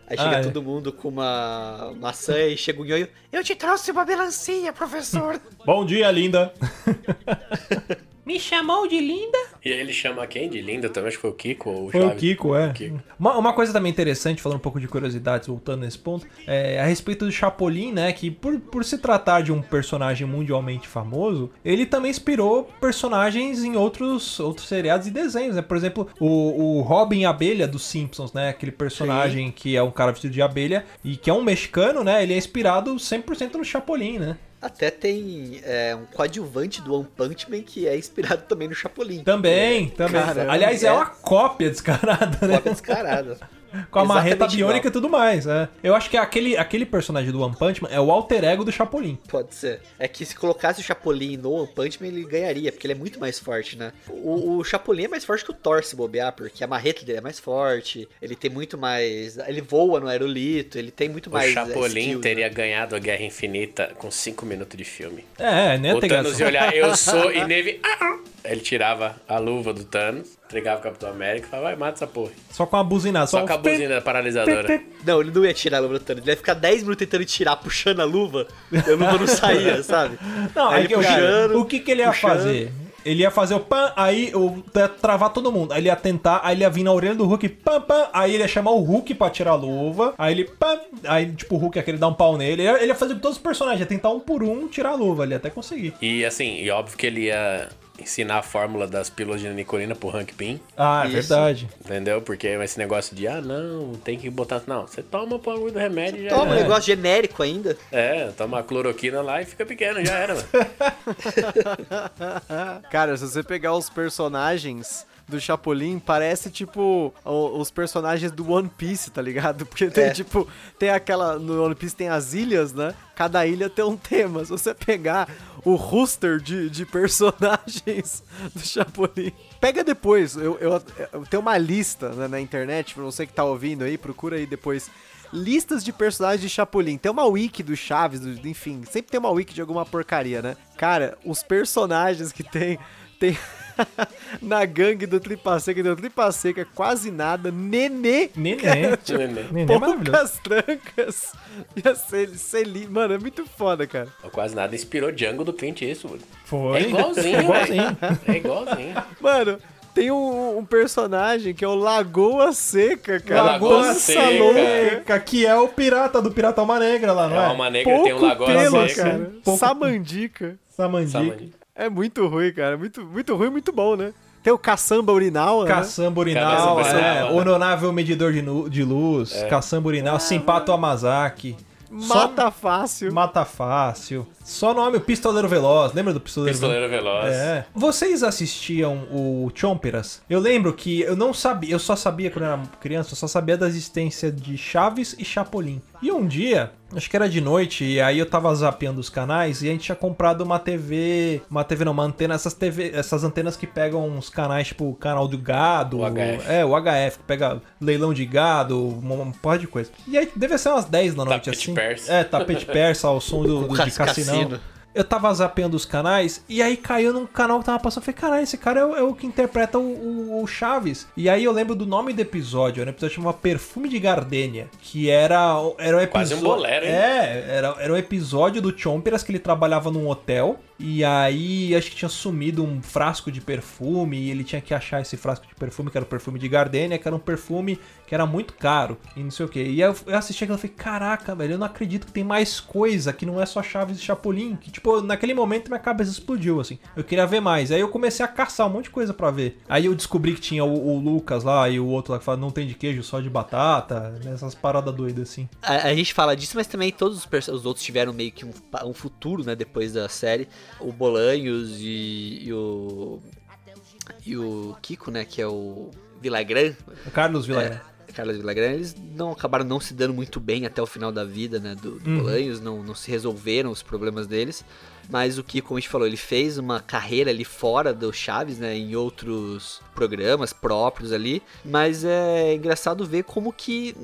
Speaker 2: Aí chega
Speaker 1: Ah, é.
Speaker 2: todo mundo com uma maçã e chega o nhonho. Eu te trouxe uma melancia, professor.
Speaker 1: Bom dia, linda. (laughs)
Speaker 6: Me chamou de linda?
Speaker 4: E aí ele chama quem de linda também? Acho que foi o Kiko ou o
Speaker 1: Foi o
Speaker 4: Chaves.
Speaker 1: Kiko, é.
Speaker 4: Kiko.
Speaker 1: Uma, uma coisa também interessante, falando um pouco de curiosidades, voltando nesse ponto, é a respeito do Chapolin, né? Que por, por se tratar de um personagem mundialmente famoso, ele também inspirou personagens em outros, outros seriados e desenhos, né? Por exemplo, o, o Robin Abelha dos Simpsons, né? Aquele personagem que é um cara vestido de abelha e que é um mexicano, né? Ele é inspirado 100% no Chapolin, né?
Speaker 2: Até tem é, um coadjuvante do One Punch Man que é inspirado também no Chapolin.
Speaker 1: Também, também.
Speaker 3: Caramba.
Speaker 1: Aliás, é
Speaker 2: É.
Speaker 1: uma cópia descarada, né?
Speaker 2: Cópia descarada. (laughs)
Speaker 1: Com a marreta biônica
Speaker 2: igual.
Speaker 1: e tudo mais, é. Eu acho que aquele, aquele personagem do One Punch Man é o alter ego do Chapolin.
Speaker 2: Pode ser. É que se colocasse o Chapolin no One Punch Man, ele ganharia, porque ele é muito mais forte, né? O, o Chapolin é mais forte que o Thor, se bobear, porque a marreta dele é mais forte, ele tem muito mais... Ele voa no aerolito, ele tem muito
Speaker 4: O
Speaker 2: mais... é,
Speaker 4: Chapolin
Speaker 2: skills,
Speaker 4: teria
Speaker 2: né?
Speaker 4: ganhado a Guerra Infinita com 5 minutos de filme.
Speaker 1: É, né,
Speaker 4: o Thanos ia olhar, eu sou (laughs) inevitável. Ele tirava a luva do Thanos, entregava o Capitão América e falava, vai, mata essa porra.
Speaker 1: Só com a buzinada.
Speaker 4: Só
Speaker 1: um
Speaker 4: com a buzina paralisadora.
Speaker 2: Não, ele não ia tirar a luva do Thanos, ele ia ficar 10 minutos tentando tirar, puxando a luva, e a luva não saía, (laughs) sabe?
Speaker 1: Não,
Speaker 2: Aí
Speaker 1: aí que o,
Speaker 2: puxando,
Speaker 1: o que, que ele ia
Speaker 2: puxando.
Speaker 1: fazer? Ele ia fazer o pan, aí o, ia travar todo mundo. Aí ele ia tentar, aí ele ia vir na orelha do Hulk, pam, pam. Aí ele ia chamar o Hulk pra tirar a luva. Aí ele, pam. Aí, tipo, o Hulk ia querer dar um pau nele. Ele ia, ele ia fazer com todos os personagens, ia tentar um por um tirar a luva. Ele ia até conseguir.
Speaker 4: E assim, e óbvio que ele ia ensinar a fórmula das pílulas de nicolina pro Hank Pym,
Speaker 1: Ah, é
Speaker 2: Isso.
Speaker 1: verdade.
Speaker 4: entendeu? Porque esse negócio de, ah, não, tem que botar... Não, você toma o bagulho do remédio e já
Speaker 2: Toma um
Speaker 4: era.
Speaker 2: negócio genérico ainda.
Speaker 4: É, toma a cloroquina lá e fica pequeno, já era, mano. (laughs) (laughs)
Speaker 3: Cara, se você pegar os personagens do Chapolin parece, tipo, o- os personagens do One Piece, tá ligado? (laughs) Porque tem,
Speaker 2: É.
Speaker 3: tipo, tem aquela. No One Piece tem as ilhas, né? Cada ilha tem um tema. Se você pegar o roster de, de personagens (laughs) do Chapolin. Pega depois, eu, eu, eu tenho uma lista né, na internet, pra você que tá ouvindo aí, procura aí depois. Listas de personagens de Chapolin. Tem uma wiki do Chaves, do- enfim, sempre tem uma wiki de alguma porcaria, né? Cara, os personagens que tem. Tem. (laughs) na gangue do Tripa Seca, do Tripa Seca, quase nada. Nenê
Speaker 1: Nenê.
Speaker 4: Nenê.
Speaker 1: Nenê é maravilhoso.
Speaker 3: poucas trancas. Ia ser, ser lindo. Mano, é muito foda, cara.
Speaker 4: Quase nada inspirou Django do Clint Eastwood.
Speaker 1: Foi.
Speaker 4: É igualzinho, (laughs)
Speaker 1: Igualzinho.
Speaker 4: velho. É igualzinho.
Speaker 3: Mano, tem um, um personagem que é o Lagoa Seca, cara.
Speaker 4: Lagoa Seca.
Speaker 3: louca.
Speaker 1: Que é o pirata do Pirata Alma Negra lá, não
Speaker 4: É
Speaker 1: é?
Speaker 4: uma negra
Speaker 3: Pouco
Speaker 4: tem um lagoa
Speaker 3: pelo,
Speaker 4: seca.
Speaker 3: cara.
Speaker 1: Pouco-
Speaker 3: Samandica.
Speaker 1: Samandica.
Speaker 4: Samandica.
Speaker 3: É muito ruim, cara. Muito, muito ruim, muito bom, né? Tem o Caçamba Urinal, né?
Speaker 1: Caçamba Urinal,
Speaker 4: Caçamba
Speaker 1: é,
Speaker 4: Urinal, né?
Speaker 1: Honorável Medidor de, nu- de Luz, Caçamba Urinal, Simpato Amazaki.
Speaker 3: Mata fácil.
Speaker 1: Mata Fácil. Só nome, o Pistoleiro Veloz. Lembra do Pistoleiro,
Speaker 4: Pistoleiro Veloz.
Speaker 1: É. Vocês assistiam o Chomperas? Eu lembro que eu não sabia, eu só sabia quando eu era criança, eu só sabia da existência de Chaves e Chapolin. E um dia, acho que era de noite, e aí eu tava zapeando os canais e a gente tinha comprado uma TV, uma TV não, uma antena, essas TV, essas antenas que pegam uns canais tipo o canal do gado,
Speaker 4: O HF.
Speaker 1: é, o HF, que pega leilão de gado, uma, porra de coisa. E aí deve ser umas 10 da noite
Speaker 4: Tapete
Speaker 1: assim.
Speaker 4: persa.
Speaker 1: É, tapete persa, ao som do, (laughs) do de
Speaker 2: cas-
Speaker 1: cassinão.
Speaker 2: cassino.
Speaker 1: Eu tava zapeando os canais e aí caiu num canal que tava passando. Eu falei, caralho, esse cara é o, é o que interpreta o, o- o Chaves. E aí eu lembro do nome do episódio. Era um episódio chamado Perfume de Gardênia. Que era, era o episódio.
Speaker 4: Quase um bolero, hein?
Speaker 1: É, era, era um episódio do Chomperas que ele trabalhava num hotel. E aí acho que tinha sumido um frasco de perfume. E ele tinha que achar esse frasco de perfume, que era o perfume de Gardênia, que era um perfume que era muito caro. E não sei o que. E aí eu, eu assisti aquilo e falei, caraca, velho, eu não acredito que tem mais coisa que não é só Chaves e Chapolin. Que, tipo, naquele momento minha cabeça explodiu, assim. Eu queria ver mais. Aí eu comecei a caçar um monte de coisa pra ver. Aí eu descobri que tinha o, o Lucas lá e o outro lá que fala não tem de queijo, só de batata. né, Essas paradas doidas, assim.
Speaker 2: A, a gente fala disso, mas também todos os, os outros tiveram meio que um, um futuro, né, depois da série. O Bolanhos e, e o. E o Kiko, né, que é o Villagrán,
Speaker 1: O Carlos Villagrán.
Speaker 2: Carlos Villagrán, eles não acabaram não se dando muito bem até o final da vida, né, do, do Bolanhos, não, não se resolveram os problemas deles. Mas o Kiko, como a gente falou, ele fez uma carreira ali fora do Chaves, né, em outros programas próprios ali. Mas é engraçado ver como que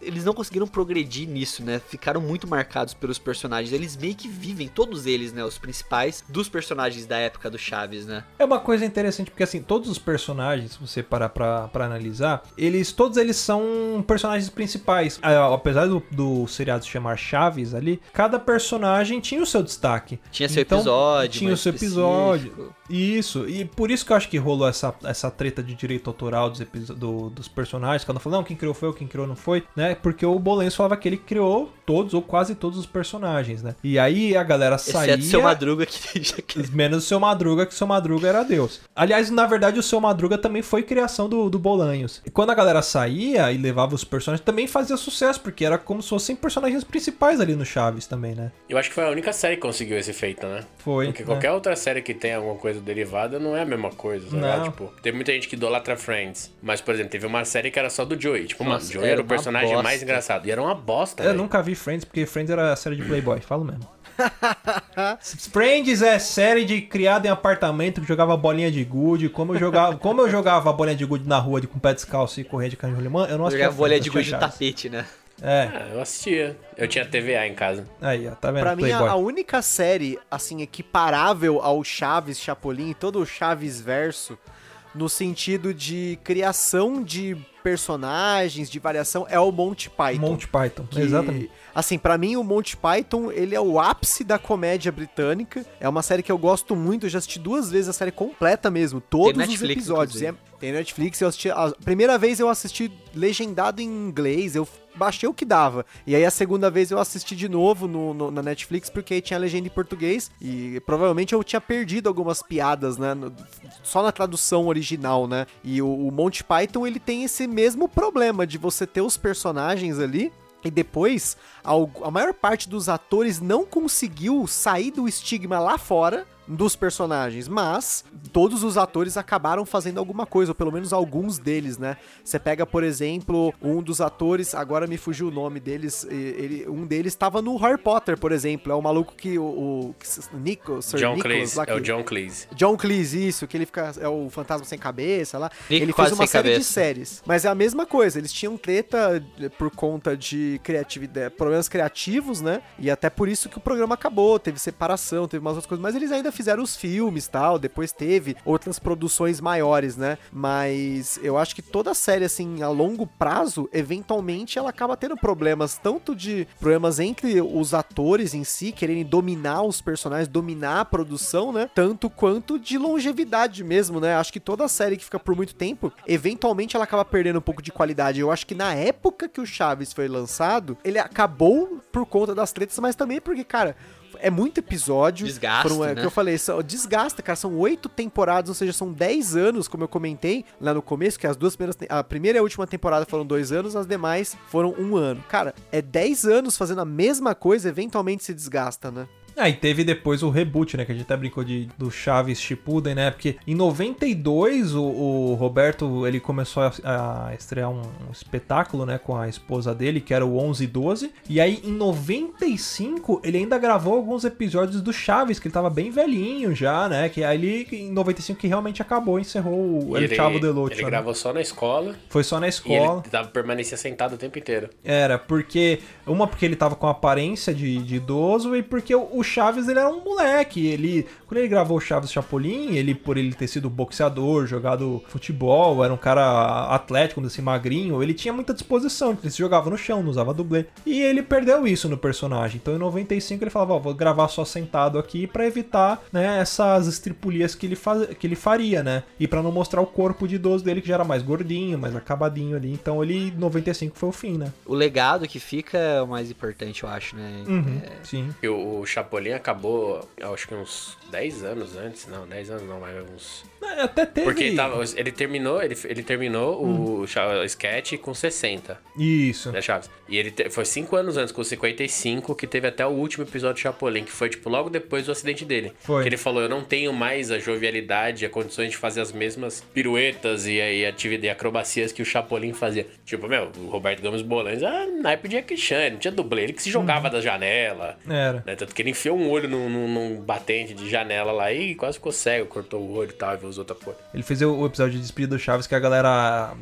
Speaker 2: eles não conseguiram progredir nisso, né? Ficaram muito marcados pelos personagens. Eles meio que vivem, todos eles, né, os principais, dos personagens da época do Chaves, né?
Speaker 1: É uma coisa interessante, porque assim, todos os personagens, se você parar pra, pra analisar, eles, todos eles são personagens principais. Ah, Apesar do, do seriado se chamar Chaves ali, cada personagem tinha o seu destaque.
Speaker 2: Tinha seu
Speaker 1: Então,
Speaker 2: episódio,
Speaker 1: Tinha o seu episódio.
Speaker 2: específico.
Speaker 1: Isso, e por isso que eu acho que rolou essa, essa treta de direito autoral dos, do- dos personagens. Cada um falou, não, quem criou foi eu, quem criou não foi, né? Porque o Bolenzo falava que ele criou todos ou quase todos os personagens, né? E aí a galera saía.
Speaker 2: Exceto o seu Madruga, que
Speaker 1: Menos o seu Madruga, que o seu Madruga era Deus. Aliás, na verdade, o seu Madruga também foi criação do, do Bolanhos. E quando a galera saía e levava os personagens, também fazia sucesso, porque era como se fossem personagens principais ali no Chaves também, né?
Speaker 4: Eu acho que foi a única série que conseguiu esse feito, né?
Speaker 1: Foi.
Speaker 4: Porque
Speaker 1: né?
Speaker 4: qualquer outra série que tem alguma coisa derivada não é a mesma coisa?
Speaker 1: Não.
Speaker 4: Tipo, tem muita gente que idolatra Friends. Mas, por exemplo, teve uma série que era só do Joey. Tipo, mano,
Speaker 2: Nossa,
Speaker 4: Joey
Speaker 2: era
Speaker 4: era o
Speaker 2: uma
Speaker 4: personagem
Speaker 2: bosta.
Speaker 4: mais engraçado. E era uma bosta,
Speaker 1: Eu
Speaker 4: velho.
Speaker 1: nunca vi Friends, porque Friends era a série de Playboy, falo mesmo. (laughs) Friends é série de criada em apartamento que jogava bolinha de gude. Como eu jogava, (laughs) como eu jogava a bolinha de gude na rua de, com pé descalço e correr de canhão limão, eu não assistia.
Speaker 2: jogava bolha
Speaker 1: Friends,
Speaker 2: de gude no tapete, né?
Speaker 1: É,
Speaker 4: Ah, eu assistia. Eu tinha TVA em casa.
Speaker 1: aí, ó, tá vendo?
Speaker 3: Pra mim, a, única série, assim, equiparável ao Chaves, Chapolin, e todo o Chaves verso, no sentido de criação de personagens, de variação, é o Monty Python.
Speaker 1: Monty Python,
Speaker 3: que,
Speaker 1: exatamente.
Speaker 3: Assim, pra mim o Monty Python, ele é o ápice da comédia britânica. É uma série que eu gosto muito, eu já assisti duas vezes a série completa mesmo, todos os
Speaker 2: Netflix,
Speaker 3: episódios.
Speaker 2: inclusive.
Speaker 3: É- tem Netflix, eu assisti a primeira vez eu assisti legendado em inglês, eu baixei o que dava. E aí a segunda vez eu assisti de novo no, no- na Netflix porque aí tinha legenda em português e provavelmente eu tinha perdido algumas piadas, né, no- só na tradução original, né? E o, o Monty Python, ele tem esse mesmo problema de você ter os personagens ali e depois, a maior parte dos atores não conseguiu sair do estigma lá fora dos personagens, mas todos os atores acabaram fazendo alguma coisa, ou pelo menos alguns deles, né? Você pega, por exemplo, um dos atores, agora me fugiu o nome deles, ele, um deles estava no Harry Potter, por exemplo, é o maluco que o, o Nico, Sir
Speaker 4: John
Speaker 3: Nicholas,
Speaker 4: Cleese.
Speaker 3: lá
Speaker 4: É o
Speaker 3: que-
Speaker 4: John Cleese.
Speaker 3: John Cleese, isso, que ele fica. É o fantasma sem cabeça lá.
Speaker 2: Nick
Speaker 3: ele fez uma série de
Speaker 2: cabeça.
Speaker 3: séries. Mas é a mesma coisa, eles tinham treta eh, por conta de criatividade, problemas criativos, né? E até por isso que o programa acabou, teve separação, teve umas outras coisas. Mas eles ainda fizeram os filmes tal, depois teve outras produções maiores, né? Mas eu acho que toda série, assim, a longo prazo, eventualmente ela acaba tendo problemas, tanto de problemas entre os atores em si, quererem dominar os personagens, dominar a produção, né? Tanto quanto de longevidade mesmo, né? Acho que toda série que fica por muito tempo, eventualmente ela acaba perdendo um pouco de qualidade. Eu acho que na época que o Chaves foi lançado, ele acabou por conta das tretas, mas também porque, cara. É muito episódio.
Speaker 2: Desgasta,
Speaker 3: Foram, é,
Speaker 2: né?
Speaker 3: que eu falei, são- desgasta, cara. São oito temporadas, ou seja, são dez anos, como eu comentei lá no começo, que as duas primeiras. A primeira e a última temporada foram dois anos, as demais foram um ano. Cara, é dez anos fazendo a mesma coisa, eventualmente se desgasta, né?
Speaker 1: Ah, e teve depois o reboot, né? Que a gente até brincou de, do Chaves Shippuden, né? Porque em 92 o, o Roberto ele começou a, a estrear um, um espetáculo, né? Com a esposa dele, que era o 11 e 12. E aí em 95 ele ainda gravou alguns episódios do Chaves, que ele tava bem velhinho já, né? Que aí ele, em 95 que realmente acabou, encerrou o
Speaker 4: E
Speaker 1: El Chavo del Ocho.
Speaker 4: ele
Speaker 1: né?
Speaker 4: gravou só na escola
Speaker 1: Foi só na
Speaker 4: e
Speaker 1: escola.
Speaker 4: ele tava, permanecia sentado o tempo inteiro.
Speaker 1: Era, porque. Uma porque ele tava com aparência de, de idoso, e porque o Chaves ele era um moleque. Ele. Quando ele gravou o Chaves Chapolin, ele, por ele ter sido boxeador, jogado futebol, era um cara atlético, assim, magrinho, ele tinha muita disposição. Ele se jogava no chão, não usava dublê. E ele perdeu isso no personagem. Então em 95 ele falava, ó, vou gravar só sentado aqui pra evitar, né, essas estripulias que ele, faz, que ele faria, né? E pra não mostrar o corpo de idoso dele, que já era mais gordinho, mais acabadinho ali. Então ele, 95 foi o fim, né?
Speaker 2: O legado que fica é o mais importante, eu acho, né?
Speaker 1: Uhum, sim.
Speaker 4: E o, o Chapolin acabou, acho que uns 10 anos antes. Não, 10 anos não, mas uns.
Speaker 1: É, Até teve.
Speaker 4: Porque ele, tava, ele terminou, ele, ele terminou o, cha- o sketch com 60,
Speaker 1: Isso.
Speaker 4: né, Chaves? E ele te- foi 5 anos antes, com 55, que teve até o último episódio do Chapolin, que foi, tipo, logo depois do acidente dele.
Speaker 1: Foi.
Speaker 4: Que ele falou, eu não tenho mais a jovialidade, a condições de fazer as mesmas piruetas e, e, atividade, e acrobacias que o Chapolin fazia. Tipo, meu, o Roberto Gomes Bolanes era naipe de Jackie Chan, não tinha dublê, ele que se jogava da janela.
Speaker 1: Era.
Speaker 4: Né? Tanto que ele enfiou um olho num, num- num batente de janela lá e quase ficou cego, cortou o olho e tal, e usou outra porra.
Speaker 1: Ele fez o, episódio de despedida do Chaves que a galera.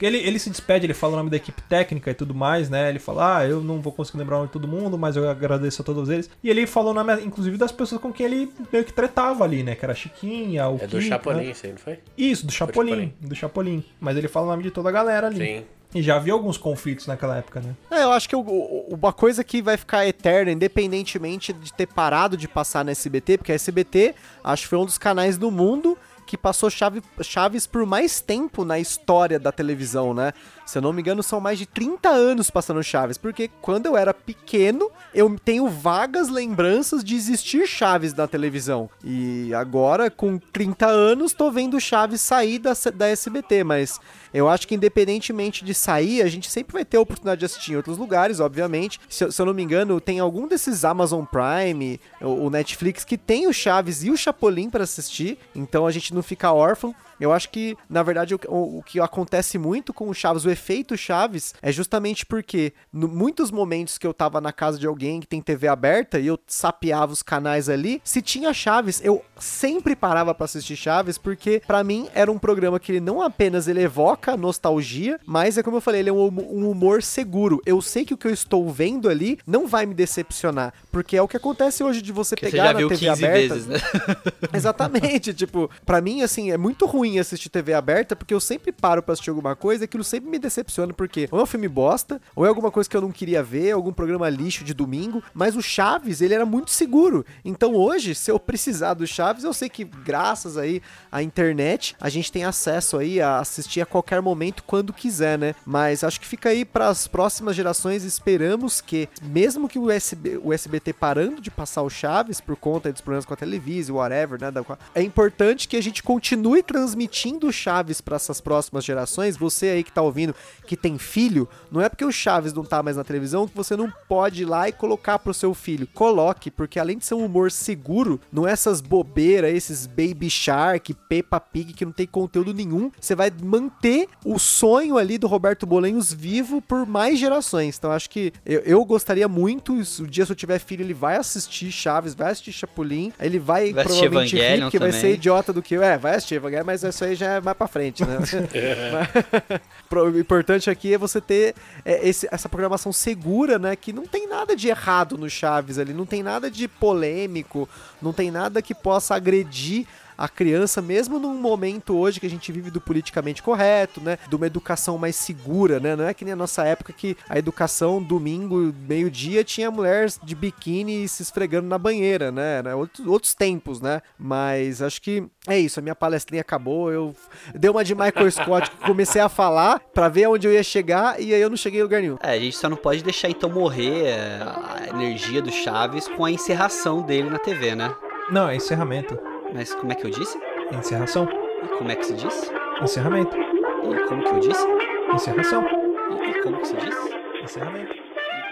Speaker 1: Ele, ele se despede, ele fala o nome da equipe técnica e tudo mais, né? Ele fala, ah, eu não vou conseguir lembrar o nome de todo mundo, mas eu agradeço a todos eles. E ele falou o nome, inclusive, das pessoas com quem ele meio que tretava ali, né? Que era a Chiquinha, o
Speaker 4: É do
Speaker 1: Kiko,
Speaker 4: Chapolin,
Speaker 1: né?
Speaker 4: isso aí, não foi?
Speaker 1: Isso, do Chapolin,
Speaker 4: Chapolin.
Speaker 1: do Chapolin. Mas ele fala o nome de toda a galera ali.
Speaker 4: Sim.
Speaker 1: E já havia alguns conflitos naquela época, né?
Speaker 3: É, eu acho que uma coisa que vai ficar eterna, independentemente de ter parado de passar na SBT, porque a SBT acho que foi um dos canais do mundo que passou chave, Chaves por mais tempo na história da televisão, né? Se eu não me engano, são mais de 30 anos passando Chaves, porque quando eu era pequeno, eu tenho vagas lembranças de existir Chaves na televisão. E agora, com 30 anos, tô vendo Chaves sair da, da SBT, mas eu acho que independentemente de sair, a gente sempre vai ter a oportunidade de assistir em outros lugares, obviamente. Se, se eu não me engano, tem algum desses Amazon Prime, o, Netflix, que tem o Chaves e o Chapolin pra assistir, então a gente não fica órfão. Eu acho que, na verdade, o, o- o que acontece muito com o Chaves, o efeito Chaves, é justamente porque, em muitos momentos que eu tava na casa de alguém que tem TV aberta e eu sapeava os canais ali, se tinha Chaves, eu sempre parava pra assistir Chaves, porque pra mim era um programa que ele não apenas ele evoca nostalgia, mas é como eu falei, ele é um, hum- um humor seguro. Eu sei que o que eu estou vendo ali não vai me decepcionar, porque é o que acontece hoje de você
Speaker 2: você
Speaker 3: pegar
Speaker 2: já
Speaker 3: na TV
Speaker 2: 15
Speaker 3: aberta.
Speaker 2: vezes, né? (laughs)
Speaker 3: Exatamente, tipo, pra mim, assim, é muito ruim assistir TV aberta, porque eu sempre paro pra assistir alguma coisa e aquilo sempre me decepciona, porque ou é um filme bosta, ou é alguma coisa que eu não queria ver, algum programa lixo de domingo, mas o Chaves, ele era muito seguro. Então hoje, se eu precisar do Chaves, eu sei que graças aí à internet, a gente tem acesso aí a assistir a qualquer momento, quando quiser, né? Mas acho que fica aí pras próximas gerações, esperamos que, mesmo que o, SB, o SBT parando de passar o Chaves por conta dos problemas com a televisão, whatever, né? É importante que a gente continue transmitindo transmitindo Chaves para essas próximas gerações, você aí que tá ouvindo, que tem filho, não é porque o Chaves não tá mais na televisão que você não pode ir lá e colocar pro seu filho. Coloque, porque além de ser um humor seguro, não é essas bobeiras, esses Baby Shark, Peppa Pig que não tem conteúdo nenhum, você vai manter o sonho ali do Roberto Bolenhos vivo por mais gerações. Então acho que eu, eu gostaria muito, o dia se eu tiver filho, ele vai assistir Chaves, vai assistir Chapolin, ele vai,
Speaker 2: Vai
Speaker 3: provavelmente rir, porque vai
Speaker 2: também.
Speaker 3: ser idiota do que eu. É, vai assistir Evangelion, mas isso aí já é mais pra frente, né? (laughs) (laughs) Mas- Pro- o importante aqui é você ter é, esse- essa programação segura, né? Que não tem nada de errado no Chaves ali, não tem nada de polêmico, não tem nada que possa agredir a criança, mesmo num momento hoje que a gente vive do politicamente correto, né? De uma educação mais segura, né? Não é que nem a nossa época que a educação, domingo, meio-dia, tinha mulher de biquíni se esfregando na banheira, né? Outros, outros tempos, né? Mas acho que é isso, a minha palestrinha acabou, eu dei uma de Michael Scott, comecei a falar pra ver onde eu ia chegar e aí eu não cheguei em lugar nenhum.
Speaker 2: É, a gente só não pode deixar então morrer é, a energia do Chaves com a encerração dele na TV, né?
Speaker 1: Não, é encerramento.
Speaker 2: Mas como é que eu disse?
Speaker 1: Encerração.
Speaker 2: E como é que se diz?
Speaker 1: Encerramento.
Speaker 2: E como que eu disse?
Speaker 1: Encerração.
Speaker 2: E, e como que se diz?
Speaker 1: Encerramento.
Speaker 2: E-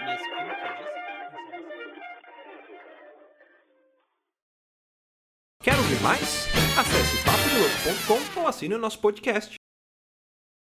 Speaker 2: mas como que eu disse?
Speaker 1: Quer ouvir mais? Acesse papodelouco.com ou assine o nosso podcast.